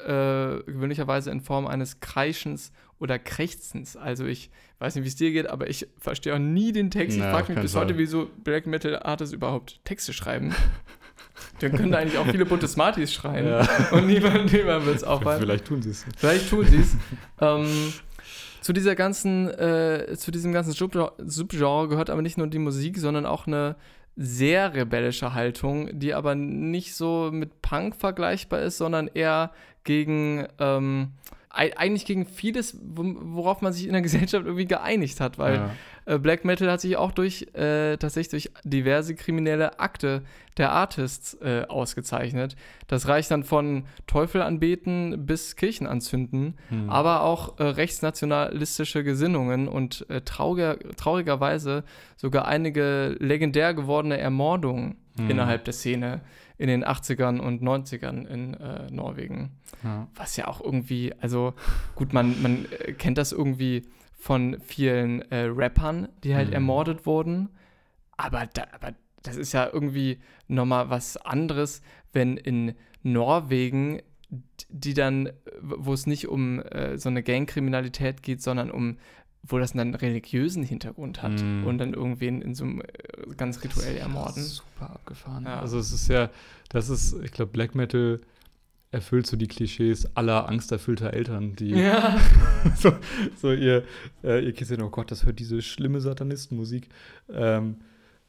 äh, gewöhnlicherweise in Form eines Kreischens oder Krächzens. Also ich weiß nicht, wie es dir geht, aber ich verstehe auch nie den Text. Ich frage mich bis heute, wieso Black Metal Artists überhaupt Texte schreiben. [laughs] Dann können da eigentlich auch viele bunte Smarties schreien. Ja. Und niemand, niemand wird es aufhalten. Vielleicht tun sie es. Vielleicht tun sie es. ähm, zu dieser ganzen, äh, zu diesem ganzen Subgenre gehört aber nicht nur die Musik, sondern auch eine sehr rebellische Haltung, die aber nicht so mit Punk vergleichbar ist, sondern eher gegen ähm, eigentlich gegen vieles, worauf man sich in der Gesellschaft irgendwie geeinigt hat, weil ja. Äh, Black Metal hat sich auch durch äh, tatsächlich durch diverse kriminelle Akte der Artists äh, ausgezeichnet. Das reicht dann von Teufel anbeten bis Kirchen anzünden, hm. aber auch äh, rechtsnationalistische Gesinnungen und äh, trauriger, traurigerweise sogar einige legendär gewordene Ermordungen hm. innerhalb der Szene in den 80ern und 90ern in äh, Norwegen. Ja. Was ja auch irgendwie, also gut, man, man äh, kennt das irgendwie von vielen äh, Rappern, die halt mhm. ermordet wurden. Aber, da, aber das ist ja irgendwie nochmal was anderes, wenn in Norwegen die dann, wo es nicht um äh, so eine Gangkriminalität geht, sondern um wo das dann einen religiösen Hintergrund hat mm. und dann irgendwen in so einem äh, ganz rituell ermorden. super abgefahren. Ja. Also es ist ja, das ist, ich glaube, Black Metal erfüllt so die Klischees aller angsterfüllter Eltern, die ja. [laughs] so, so, ihr, äh, ihr Kind sind, oh Gott, das hört diese schlimme Satanistenmusik. Ähm,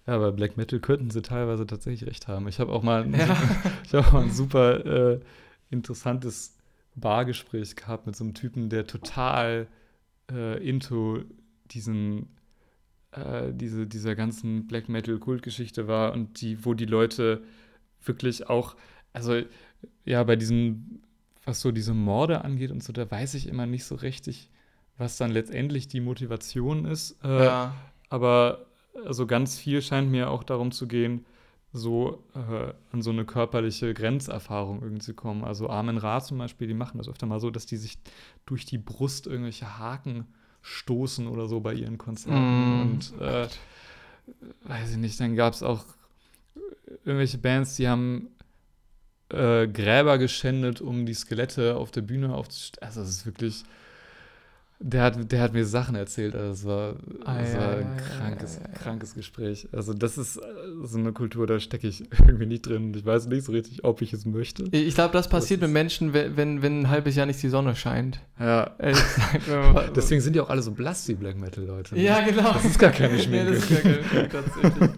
ja, bei Black Metal könnten sie teilweise tatsächlich recht haben. Ich habe auch mal ein, ja. [laughs] ich hab auch mal ein super äh, interessantes Bargespräch gehabt mit so einem Typen, der total äh, into diesen, äh, diese, dieser ganzen Black Metal-Kultgeschichte war und die, wo die Leute wirklich auch, also ja, bei diesem, was so diese Morde angeht und so, da weiß ich immer nicht so richtig, was dann letztendlich die Motivation ist. Äh, ja. Aber also ganz viel scheint mir auch darum zu gehen, so äh, an so eine körperliche Grenzerfahrung irgendwie zu kommen. Also Armen Ra zum Beispiel, die machen das öfter mal so, dass die sich durch die Brust irgendwelche Haken stoßen oder so bei ihren Konzerten. Mm. Und äh, weiß ich nicht, dann gab es auch irgendwelche Bands, die haben äh, Gräber geschändet, um die Skelette auf der Bühne aufzustellen. Also, das ist wirklich. Der hat, der hat mir Sachen erzählt, also es war, ah, das war ein krankes, ja, ja, krankes Gespräch. Also das ist äh, so eine Kultur, da stecke ich [laughs] irgendwie nicht drin. Ich weiß nicht so richtig, ob ich es möchte. Ich glaube, das passiert das mit Menschen, wenn, wenn ein halbes Jahr nicht die Sonne scheint. Ja. [laughs] Deswegen sind die auch alle so blass, die Black Metal-Leute. Ja, genau. Das ist gar keine Schminke. [laughs] ja, das ist gar keine Schminke, tatsächlich.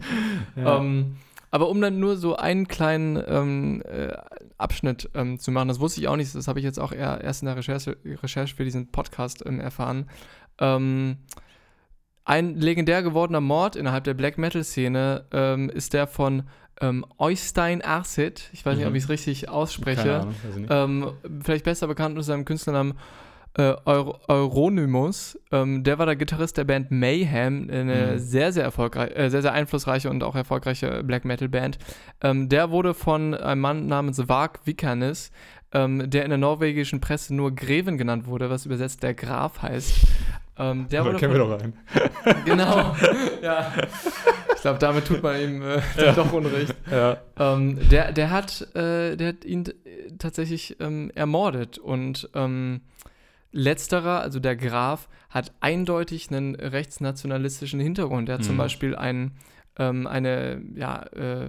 ja. um, ähm, aber um dann nur so einen kleinen ähm, äh, Abschnitt ähm, zu machen, das wusste ich auch nicht, das habe ich jetzt auch erst in der Recherche, Recherche für diesen Podcast ähm, erfahren. Ähm, ein legendär gewordener Mord innerhalb der Black Metal-Szene ähm, ist der von ähm, Oystein Arsit. Ich weiß mhm. nicht, ob mhm. ich es richtig ausspreche. Ahnung, nicht. vielleicht besser bekannt unter seinem Künstlernamen äh, Euronymous, ähm, der war der Gitarrist der Band Mayhem, eine mhm. sehr, sehr erfolgreiche, äh, sehr, sehr einflussreiche und auch erfolgreiche Black Metal Band. Ähm, der wurde von einem Mann namens Varg Vikernes, ähm, der in der norwegischen Presse nur Greven genannt wurde, was übersetzt der Graf heißt. Ähm, der Aber kennen wir doch einen. [laughs] genau, ja. Ich glaube, damit tut man ihm äh, [laughs] ja. doch Unrecht. Ja. Ähm, der, der, hat, äh, der hat ihn tatsächlich ähm, ermordet und ähm, Letzterer, also der Graf, hat eindeutig einen rechtsnationalistischen Hintergrund. Er hat mhm. zum Beispiel ein, ähm, eine, ja, äh,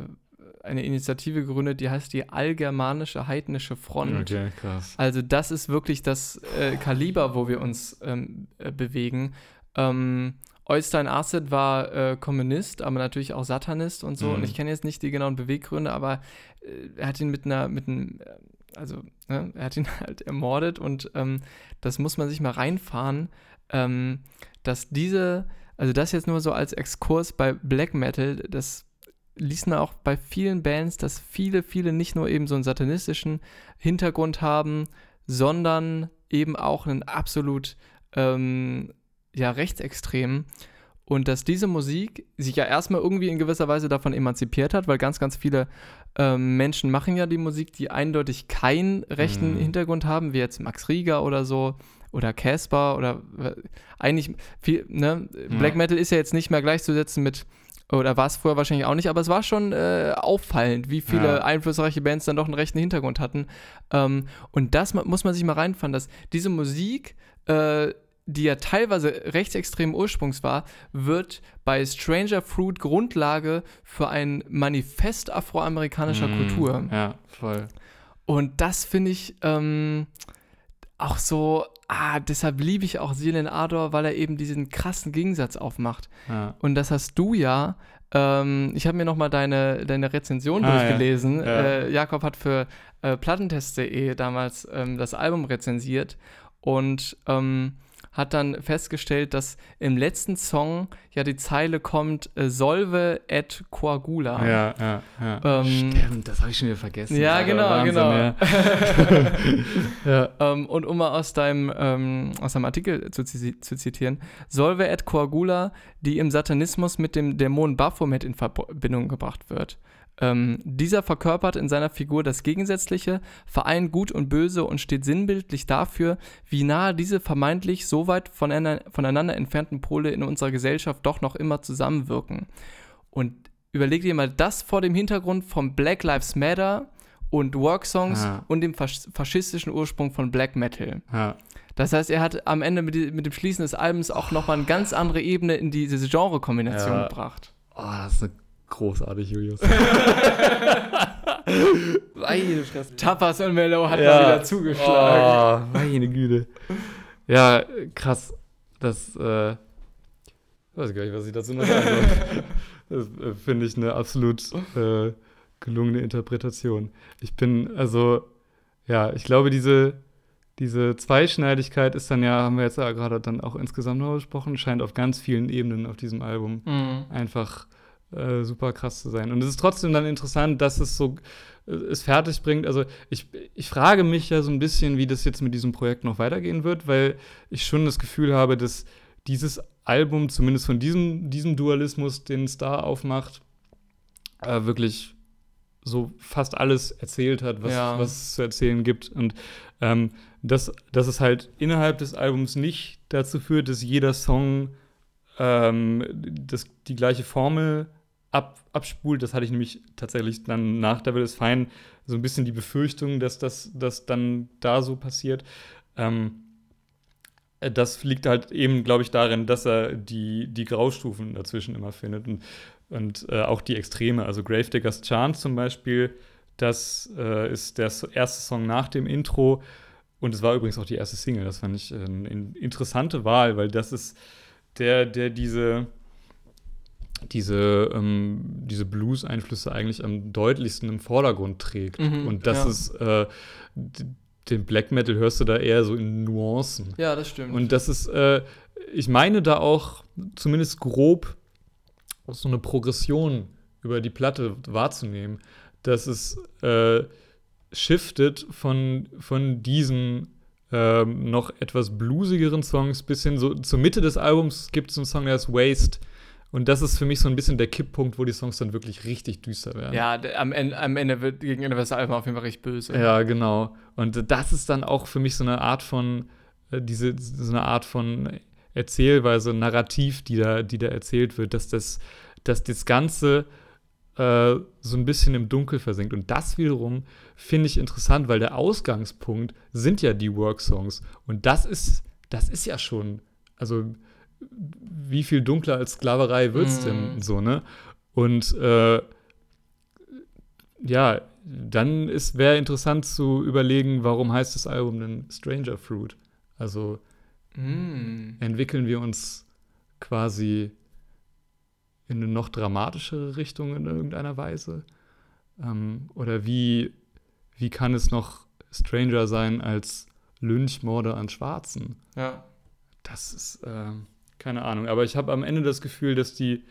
eine Initiative gegründet, die heißt die Allgermanische Heidnische Front. Okay, krass. Also das ist wirklich das äh, Kaliber, wo wir uns ähm, äh, bewegen. Ähm, Oystein Arset war äh, Kommunist, aber natürlich auch Satanist und so. Mhm. Und ich kenne jetzt nicht die genauen Beweggründe, aber äh, er hat ihn mit einer, mit einem, also ne, er hat ihn [laughs] halt ermordet und ähm, das muss man sich mal reinfahren, ähm, dass diese, also das jetzt nur so als Exkurs bei Black Metal, das liest man auch bei vielen Bands, dass viele, viele nicht nur eben so einen satanistischen Hintergrund haben, sondern eben auch einen absolut ähm, ja, rechtsextremen. Und dass diese Musik sich ja erstmal irgendwie in gewisser Weise davon emanzipiert hat, weil ganz, ganz viele ähm, Menschen machen ja die Musik, die eindeutig keinen rechten mhm. Hintergrund haben, wie jetzt Max Rieger oder so oder Casper oder äh, eigentlich viel, ne? Ja. Black Metal ist ja jetzt nicht mehr gleichzusetzen mit oder war es vorher wahrscheinlich auch nicht, aber es war schon äh, auffallend, wie viele ja. einflussreiche Bands dann doch einen rechten Hintergrund hatten. Ähm, und das muss man sich mal reinfahren, dass diese Musik äh, die ja teilweise rechtsextremen Ursprungs war, wird bei Stranger Fruit Grundlage für ein Manifest afroamerikanischer mm, Kultur. Ja, voll. Und das finde ich ähm, auch so, ah, deshalb liebe ich auch Silen Ador, weil er eben diesen krassen Gegensatz aufmacht. Ja. Und das hast du ja. Ähm, ich habe mir nochmal deine, deine Rezension ah, durchgelesen. Ja. Ja. Äh, Jakob hat für äh, Plattentest.de damals ähm, das Album rezensiert und ähm, hat dann festgestellt, dass im letzten Song ja die Zeile kommt, äh, Solve et coagula. Ja, ja, ja. Ähm, Stimmt, das habe ich schon wieder vergessen. Ja, genau, Wahnsinn, genau. [laughs] Ja. ähm, und um mal aus deinem, ähm, aus deinem Artikel zu, zu zitieren, Solve et coagula, die im Satanismus mit dem Dämon Baphomet in Verbindung gebracht wird. Ähm, dieser verkörpert in seiner Figur das Gegensätzliche, vereint Gut und Böse und steht sinnbildlich dafür, wie nahe diese vermeintlich so weit voneinander entfernten Pole in unserer Gesellschaft doch noch immer zusammenwirken. Und überleg dir mal das vor dem Hintergrund von Black Lives Matter und Worksongs ja. und dem fas faschistischen Ursprung von Black Metal. Ja. Das heißt, er hat am Ende mit, mit, dem Schließen des Albums auch nochmal eine ganz andere Ebene in diese Genre-Kombination ja. gebracht. Oh, das ist eine Großartig, Julius. [laughs] meine Fresse. Tapas und Mellow hat ja. mal wieder zugeschlagen. Oh, meine Güte. Ja, krass. Das, äh, ich weiß gar nicht, was ich dazu noch sagen soll. [laughs] Das äh, finde ich eine absolut äh, gelungene Interpretation. Ich bin, also, ja, ich glaube, diese, diese Zweischneidigkeit ist dann ja, haben wir jetzt ja gerade dann auch insgesamt noch besprochen, scheint auf ganz vielen Ebenen auf diesem Album mhm. einfach äh, super krass zu sein. Und es ist trotzdem dann interessant, dass es so äh, es fertig bringt. Also ich, ich frage mich ja so ein bisschen, wie das jetzt mit diesem Projekt noch weitergehen wird, weil ich schon das Gefühl habe, dass dieses Album, zumindest von diesem, diesem Dualismus, den Star aufmacht, äh, wirklich so fast alles erzählt hat, was, ja. was es zu erzählen gibt. Und ähm, dass, dass es halt innerhalb des Albums nicht dazu führt, dass jeder Song ähm, das, die gleiche Formel ab, abspult. Das hatte ich nämlich tatsächlich dann nach Devil is Fine so ein bisschen die Befürchtung, dass das dass dann da so passiert. Ähm, äh, das liegt halt eben, glaube ich, darin, dass er die, die Graustufen dazwischen immer findet und, und äh, auch die Extreme. Also Gravediggers Chant zum Beispiel, das äh, ist der erste Song nach dem Intro und es war übrigens auch die erste Single. Das fand ich äh, eine interessante Wahl, weil das ist der, der diese diese, ähm, diese Blues-Einflüsse eigentlich am deutlichsten im Vordergrund trägt. Mhm, und das ja. ist, äh, den Black Metal hörst du da eher so in Nuancen. Ja, das stimmt. Und das ist, äh, ich meine da auch zumindest grob so eine Progression über die Platte wahrzunehmen, dass es äh, shiftet von, von diesen ähm, noch etwas bluesigeren Songs bis hin so zur Mitte des Albums gibt es einen Song, der ist Waste und das ist für mich so ein bisschen der Kipppunkt, wo die Songs dann wirklich richtig düster werden. Ja, am Ende, am Ende wird gegen Ende das Album auf jeden Fall richtig böse. Ja, genau. Und das ist dann auch für mich so eine Art von, äh, diese, so eine Art von Erzählweise, Narrativ, die da, die da erzählt wird, dass das, dass das Ganze äh, so ein bisschen im Dunkel versinkt. Und das wiederum finde ich interessant, weil der Ausgangspunkt sind ja die Worksongs. Und das ist, das ist ja schon, also wie viel dunkler als Sklaverei wird es mm. denn so, ne? Und äh, ja, dann wäre interessant zu überlegen, warum heißt das Album denn Stranger Fruit? Also mm. entwickeln wir uns quasi in eine noch dramatischere Richtung in irgendeiner Weise? Ähm, oder wie, wie kann es noch stranger sein als Lynchmorde an Schwarzen? Ja. Das ist, äh, keine Ahnung. Aber ich habe am Ende das Gefühl, dass die,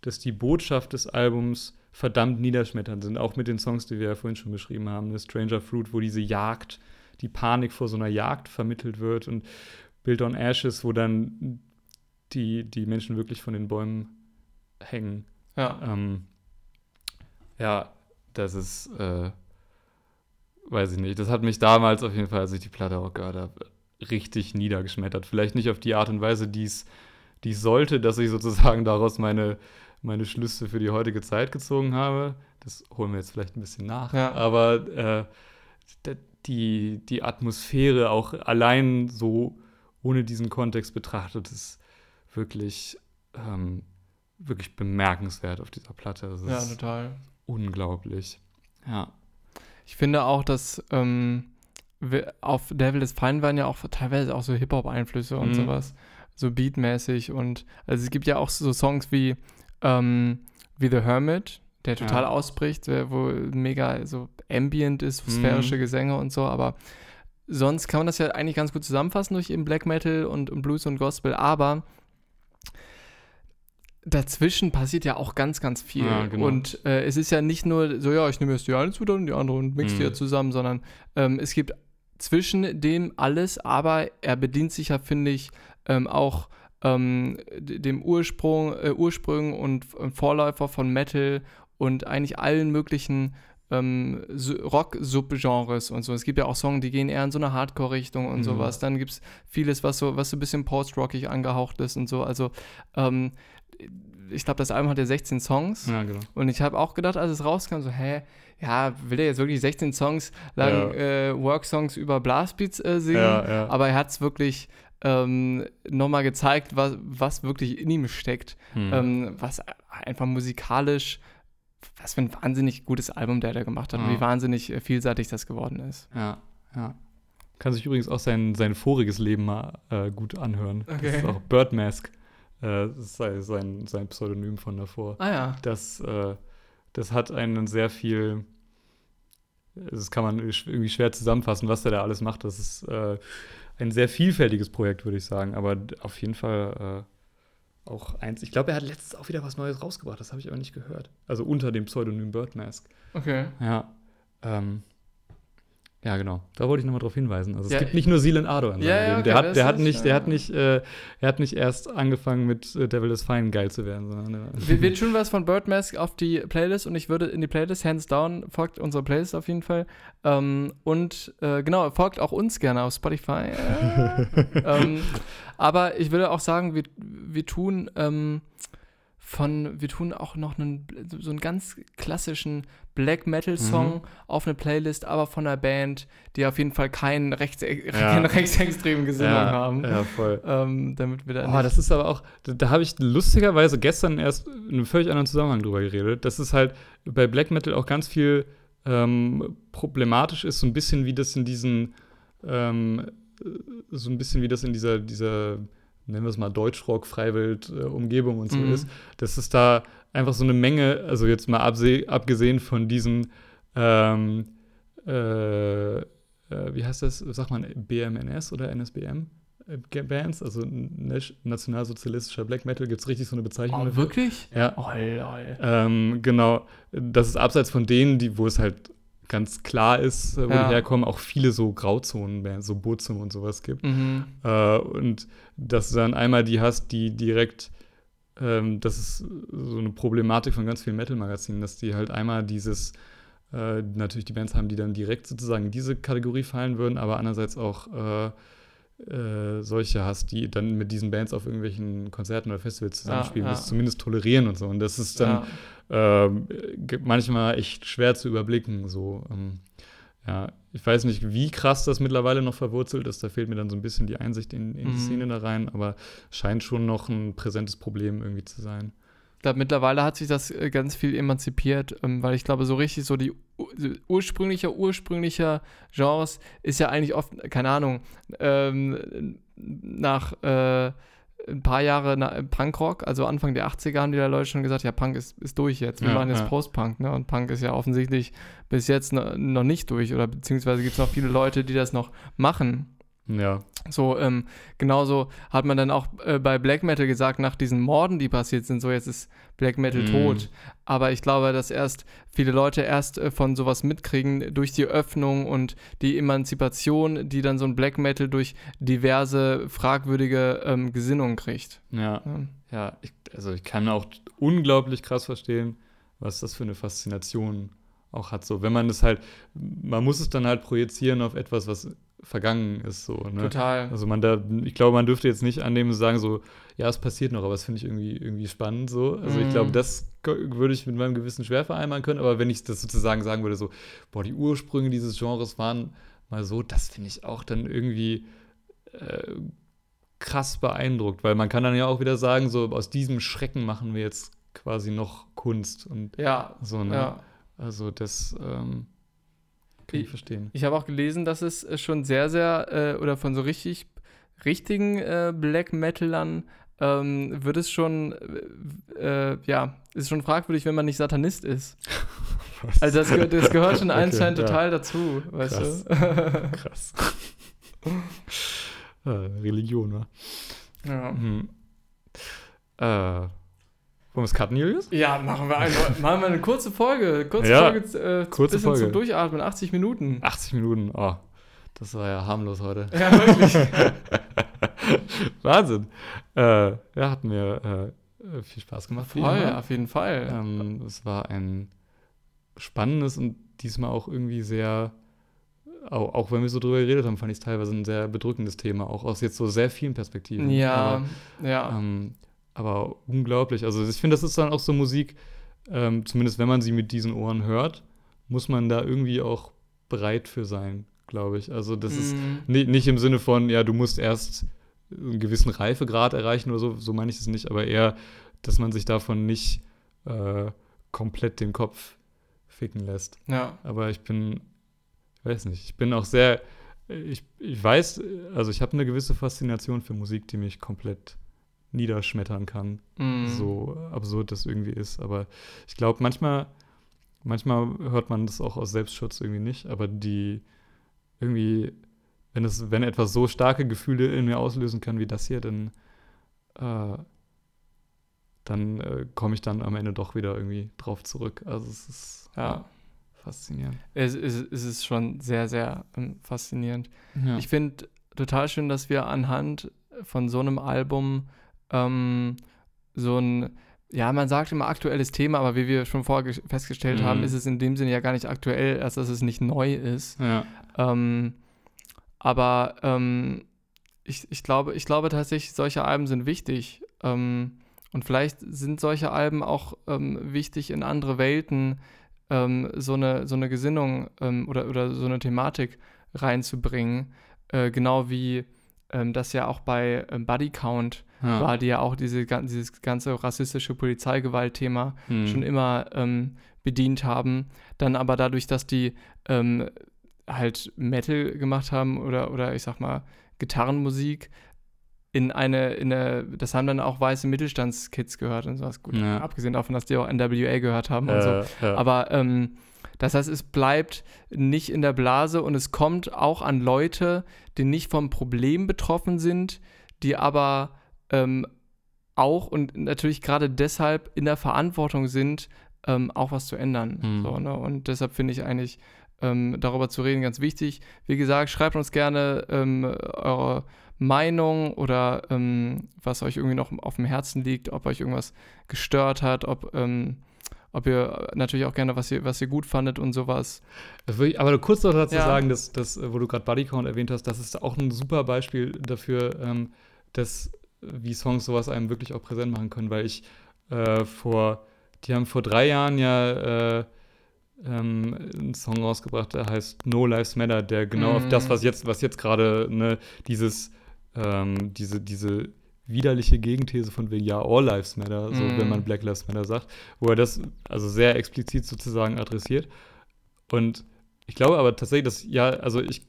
dass die Botschaft des Albums verdammt niederschmetternd sind, auch mit den Songs, die wir ja vorhin schon beschrieben haben. The Stranger Fruit, wo diese Jagd, die Panik vor so einer Jagd vermittelt wird und Build on Ashes, wo dann die, die Menschen wirklich von den Bäumen hängen. Ja. Ähm, ja, das ist, äh, weiß ich nicht. Das hat mich damals auf jeden Fall, als ich die Platte auch gehört habe, richtig niedergeschmettert. Vielleicht nicht auf die Art und Weise, die es sollte, dass ich sozusagen daraus meine, meine Schlüsse für die heutige Zeit gezogen habe. Das holen wir jetzt vielleicht ein bisschen nach. Ja. Aber äh, die, die Atmosphäre auch allein so ohne diesen Kontext betrachtet ist wirklich, ähm, wirklich bemerkenswert auf dieser Platte. Das ja, total. Unglaublich. Ja. Ich finde auch, dass ähm, auf Devil is Fine waren ja auch teilweise auch so Hip-Hop-Einflüsse und mhm. sowas. So beatmäßig und also es gibt ja auch so Songs wie, ähm, wie The Hermit, der total ja. ausbricht, wo mega so ambient ist, sphärische mhm. Gesänge und so, aber sonst kann man das ja eigentlich ganz gut zusammenfassen durch eben Black Metal und, und Blues und Gospel, aber dazwischen passiert ja auch ganz, ganz viel. Ja, genau. Und äh, es ist ja nicht nur so, ja, ich nehme jetzt die eine Zutat und die andere und mix mhm. die ja zusammen, sondern ähm, es gibt zwischen dem alles, aber er bedient sich ja, finde ich, ähm, auch ähm, dem Ursprung, äh, Ursprung und Vorläufer von Metal und eigentlich allen möglichen ähm, Rock-Subgenres und so. Es gibt ja auch Songs, die gehen eher in so eine Hardcore-Richtung und mhm. sowas. Dann gibt es vieles, was so, was so ein bisschen post-rockig angehaucht ist und so. Also ähm, ich glaube, das Album hat ja 16 Songs. Ja, genau. Und ich habe auch gedacht, als es rauskam, so, hä, ja, will er jetzt wirklich 16 Songs lang ja. äh, Work-Songs über Blastbeats äh, singen? Ja, ja. Aber er hat es wirklich ähm, nochmal gezeigt, was, was wirklich in ihm steckt. Hm. Ähm, was einfach musikalisch, was für ein wahnsinnig gutes Album der da gemacht hat und wie wahnsinnig äh, vielseitig das geworden ist. Ja, ja. Kann sich übrigens auch sein, sein voriges Leben mal äh, gut anhören. Okay. Das ist auch Birdmask. Äh, das ist sein, sein Pseudonym von davor. Ah ja. Das, äh, das hat einen sehr viel, das kann man irgendwie schwer zusammenfassen, was der da alles macht. Das ist äh, ein sehr vielfältiges Projekt, würde ich sagen. Aber auf jeden Fall äh, auch eins. Ich glaube, er hat letztens auch wieder was Neues rausgebracht. Das habe ich aber nicht gehört. Also unter dem Pseudonym Birdmask. Okay. Ja. Ähm, ja, genau. Da wollte ich nochmal drauf hinweisen. Also es ja, gibt nicht nur Seelen Ado in seinem ja, Leben. Okay, der hat, der hat nicht, der hat nicht, äh, er hat nicht erst angefangen mit äh, Devil is Fine geil zu werden, sondern. Äh, wir, wir tun was von Birdmask auf die Playlist und ich würde in die Playlist hands down folgt unsere Playlist auf jeden Fall ähm, und äh, genau folgt auch uns gerne auf Spotify. Äh, [laughs] ähm, aber ich würde auch sagen, wir, wir tun ähm, von, wir tun auch noch einen, so einen ganz klassischen Black Metal Song mhm. auf eine Playlist, aber von einer Band, die auf jeden Fall keinen, rechts, ja. keine rechtsextremen Gesinnung ja, haben. Ja, voll. Ähm, damit wir da oh, das ist aber auch, da, da habe ich lustigerweise gestern erst in einem völlig anderen Zusammenhang drüber geredet. Das ist halt bei Black Metal auch ganz viel ähm, problematisch ist, so ein bisschen wie das in diesen, ähm, so ein bisschen wie das in dieser, dieser nennen wir es mal Deutschrock, Freiwild, äh, Umgebung und so mhm. ist, dass es da einfach so eine Menge, also jetzt mal abgesehen von diesen, ähm, äh, äh, wie heißt das, sagt man BMNS oder NSBM? Äh, Bands, also nationalsozialistischer Black Metal, gibt es richtig so eine Bezeichnung. Oh, dafür? wirklich? Ja. Oh, ähm, genau. Das ist abseits von denen, die, wo es halt ganz klar ist, äh, wo ja. die herkommen, auch viele so Grauzonen, so Bootsum und sowas gibt. Mhm. Äh, und dass du dann einmal die hast, die direkt, ähm, das ist so eine Problematik von ganz vielen Metal-Magazinen, dass die halt einmal dieses, äh, natürlich die Bands haben, die dann direkt sozusagen in diese Kategorie fallen würden, aber andererseits auch äh, äh, solche hast, die dann mit diesen Bands auf irgendwelchen Konzerten oder Festivals zusammenspielen, ja, ja. das zumindest tolerieren und so. Und das ist dann ja. äh, manchmal echt schwer zu überblicken. So, ähm, ja, ich weiß nicht, wie krass das mittlerweile noch verwurzelt ist. Da fehlt mir dann so ein bisschen die Einsicht in, in die mhm. Szene da rein, aber scheint schon noch ein präsentes Problem irgendwie zu sein. Ich glaube, mittlerweile hat sich das äh, ganz viel emanzipiert, ähm, weil ich glaube, so richtig so die ursprünliche, ursprünglicher Genres ist ja eigentlich oft, keine Ahnung, ähm, nach, äh, ein paar Jahre na, Punkrock, also Anfang der 80er haben die da Leute schon gesagt, ja, Punk ist, ist durch jetzt. Wir ja, machen jetzt ja. Post-Punk, ne? Und Punk ist ja offensichtlich bis jetzt noch nicht durch. Oder beziehungsweise gibt es noch viele Leute, die das noch machen. Ja. So, ähm, genauso hat man dann auch äh, bei Black Metal gesagt, nach diesen Morden, die passiert sind, so jetzt ist Black Metal mm. tot. Aber ich glaube, dass erst viele Leute erst äh, von sowas mitkriegen durch die Öffnung und die Emanzipation, die dann so ein Black Metal durch diverse fragwürdige ähm, Gesinnungen kriegt. Ja. Ja, ja ich, also ich kann auch unglaublich krass verstehen, was das für eine Faszination auch hat. So, wenn man es halt, man muss es dann halt projizieren auf etwas, was vergangen ist. So, ne? Total. Also man da, ich glaube, man dürfte jetzt nicht annehmen und sagen so, ja, es passiert noch, aber das finde ich irgendwie, irgendwie spannend so. Also mm. ich glaube, mhm. das würde ich mit meinem Gewissen schwer vereinbaren können, aber wenn ich das sozusagen sagen würde, so, boah, die Ursprünge dieses Genres waren mal so, das finde ich auch dann irgendwie äh, krass beeindruckt, weil man kann dann ja auch wieder sagen, so aus diesem Schrecken machen wir jetzt quasi noch Kunst und ja, so, ne? Ja. Also das ähm, kann ich verstehen. Ich habe auch gelesen, dass es äh, schon sehr, sehr, äh, oder von so richtig, richtigen äh, Black Metalern ähm, wird es schon, äh, äh, ja, ist schon fragwürdig, wenn man nicht Satanist ist. [laughs] also das, das, gehört schon [laughs] anscheinend ja. total dazu, weißt Krass. du? Krass. [laughs] Religion, wa? Ja. Hm. Äh, wollen wir es cutten, Julius? Ja, machen wir, eine, [laughs] machen wir eine kurze Folge. Kurze ja, Folge, äh, kurze bisschen Folge. zum Durchatmen, 80 Minuten. 80 Minuten, oh. Das war ja harmlos heute. Ja, wirklich. [laughs] Wahnsinn. Äh, ja, hat mir äh, viel Spaß gemacht. Voll, ja, auf jeden Fall. Ähm, es war ein spannendes und diesmal auch irgendwie sehr, auch, auch wenn wir so drüber geredet haben, fand ich es teilweise ein sehr bedrückendes Thema, auch aus jetzt so sehr vielen Perspektiven. Ja, Aber, ja. Ähm, aber unglaublich. Also ich finde, das ist dann auch so Musik, ähm, zumindest wenn man sie mit diesen Ohren hört, muss man da irgendwie auch bereit für sein, glaube ich. Also das mm. ist mhm. nicht, nicht im Sinne von, ja, du musst erst einen gewissen Reifegrad erreichen oder so, so meine ich es nicht, aber eher, dass man sich davon nicht äh, komplett den Kopf ficken lässt. Ja. Aber ich bin, ich weiß nicht, ich bin auch sehr, ich, ich weiß, also ich habe eine gewisse Faszination für Musik, die mich komplett niederschmettern kann. Mm. So absurd das irgendwie ist. Aber ich glaube, manchmal, manchmal hört man das auch aus Selbstschutz irgendwie nicht. Aber die irgendwie, wenn es, wenn etwas so starke Gefühle in mir auslösen kann wie das hier, dann, äh, dann äh, komme ich dann am Ende doch wieder irgendwie drauf zurück. Also es ist ja, faszinierend. Es, es, es ist schon sehr, sehr ähm, faszinierend. Ja. Ich finde total schön, dass wir anhand von so einem Album ähm, so ein, ja, man sagt immer aktuelles Thema, aber wie wir schon vorher festgestellt mhm. haben, ist es in dem Sinne ja gar nicht aktuell, als dass es nicht neu ist. Ja. Ähm, aber ähm, ich, ich, glaube, ich glaube tatsächlich, solche Alben sind wichtig. Ähm, und vielleicht sind solche Alben auch ähm, wichtig in andere Welten, ähm, so, eine, so eine Gesinnung ähm, oder, oder so eine Thematik reinzubringen. Äh, genau wie das ja auch bei Body Count ja. war, die ja auch diese, dieses ganze rassistische Polizeigewalt-Thema hm. schon immer ähm, bedient haben. Dann aber dadurch, dass die ähm, halt Metal gemacht haben oder, oder ich sag mal Gitarrenmusik, in eine, in eine, das haben dann auch weiße Mittelstandskids gehört und sowas. Gut, ja. abgesehen davon, dass die auch NWA gehört haben äh, und so. Ja. Aber ähm, das heißt, es bleibt nicht in der Blase und es kommt auch an Leute, die nicht vom Problem betroffen sind, die aber ähm, auch und natürlich gerade deshalb in der Verantwortung sind, ähm, auch was zu ändern. Mhm. So, ne? Und deshalb finde ich eigentlich ähm, darüber zu reden ganz wichtig. Wie gesagt, schreibt uns gerne ähm, eure Meinung oder ähm, was euch irgendwie noch auf dem Herzen liegt, ob euch irgendwas gestört hat, ob ähm, ob ihr natürlich auch gerne, was ihr, was ihr gut fandet und sowas. aber kurz noch dazu ja. sagen, dass, dass, wo du gerade Bodycount erwähnt hast, das ist auch ein super Beispiel dafür, ähm, dass wie Songs sowas einem wirklich auch präsent machen können, weil ich äh, vor, die haben vor drei Jahren ja äh, ähm, einen Song rausgebracht, der heißt No Lives Matter, der genau mm. auf das, was jetzt, was jetzt gerade, ne, dieses, ähm, diese, diese widerliche Gegenthese von wegen, ja, All Lives Matter, so mm. wenn man Black Lives Matter sagt, wo er das also sehr explizit sozusagen adressiert. Und ich glaube aber tatsächlich, dass, ja, also ich,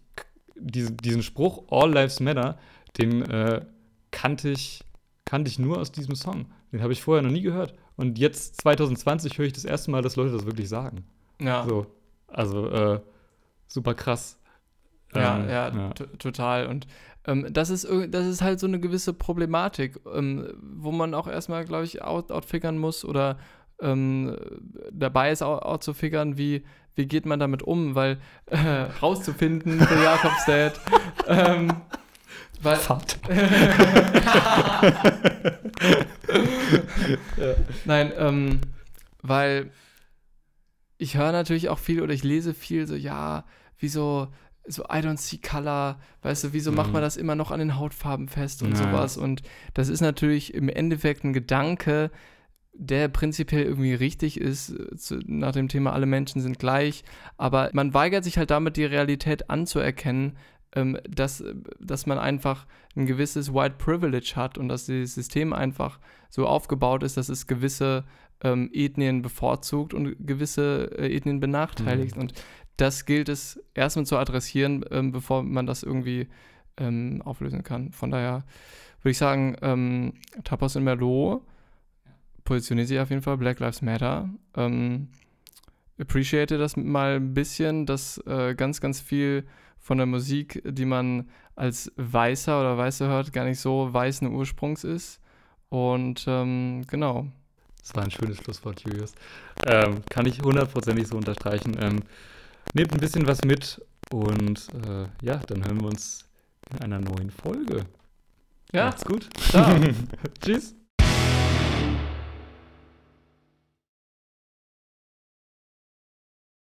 diesen, diesen Spruch All Lives Matter, den äh, kannte ich kannte ich nur aus diesem Song. Den habe ich vorher noch nie gehört. Und jetzt, 2020, höre ich das erste Mal, dass Leute das wirklich sagen. Ja. So, also, äh, super krass. Ja, ähm, ja, ja. total. Und ähm, das, ist, das ist halt so eine gewisse Problematik, ähm, wo man auch erstmal, glaube ich, out, outfigern muss oder ähm, dabei ist auch, auch zu figern, wie, wie geht man damit um, weil äh, rauszufinden [laughs] für Jakobsdad. ähm, weil, [laughs] ja. Nein, ähm, weil ich höre natürlich auch viel oder ich lese viel so, ja, wieso so I don't see color, weißt du, wieso mhm. macht man das immer noch an den Hautfarben fest und ja. sowas und das ist natürlich im Endeffekt ein Gedanke, der prinzipiell irgendwie richtig ist, zu, nach dem Thema alle Menschen sind gleich, aber man weigert sich halt damit die Realität anzuerkennen, ähm, dass, dass man einfach ein gewisses White Privilege hat und dass das System einfach so aufgebaut ist, dass es gewisse ähm, Ethnien bevorzugt und gewisse äh, Ethnien benachteiligt. Mhm. Und das gilt es erstmal zu adressieren, ähm, bevor man das irgendwie ähm, auflösen kann. Von daher würde ich sagen, ähm, Tapas in Merlot positioniert sich auf jeden Fall, Black Lives Matter. Ähm, appreciate das mal ein bisschen, dass äh, ganz, ganz viel von der Musik, die man als Weißer oder Weiße hört, gar nicht so weißen Ursprungs ist. Und ähm, genau. Das war ein schönes Schlusswort, Julius. Ähm, kann ich hundertprozentig so unterstreichen. Ähm, nehmt ein bisschen was mit und äh, ja, dann hören wir uns in einer neuen Folge. Ja. Macht's gut. [laughs] Tschüss.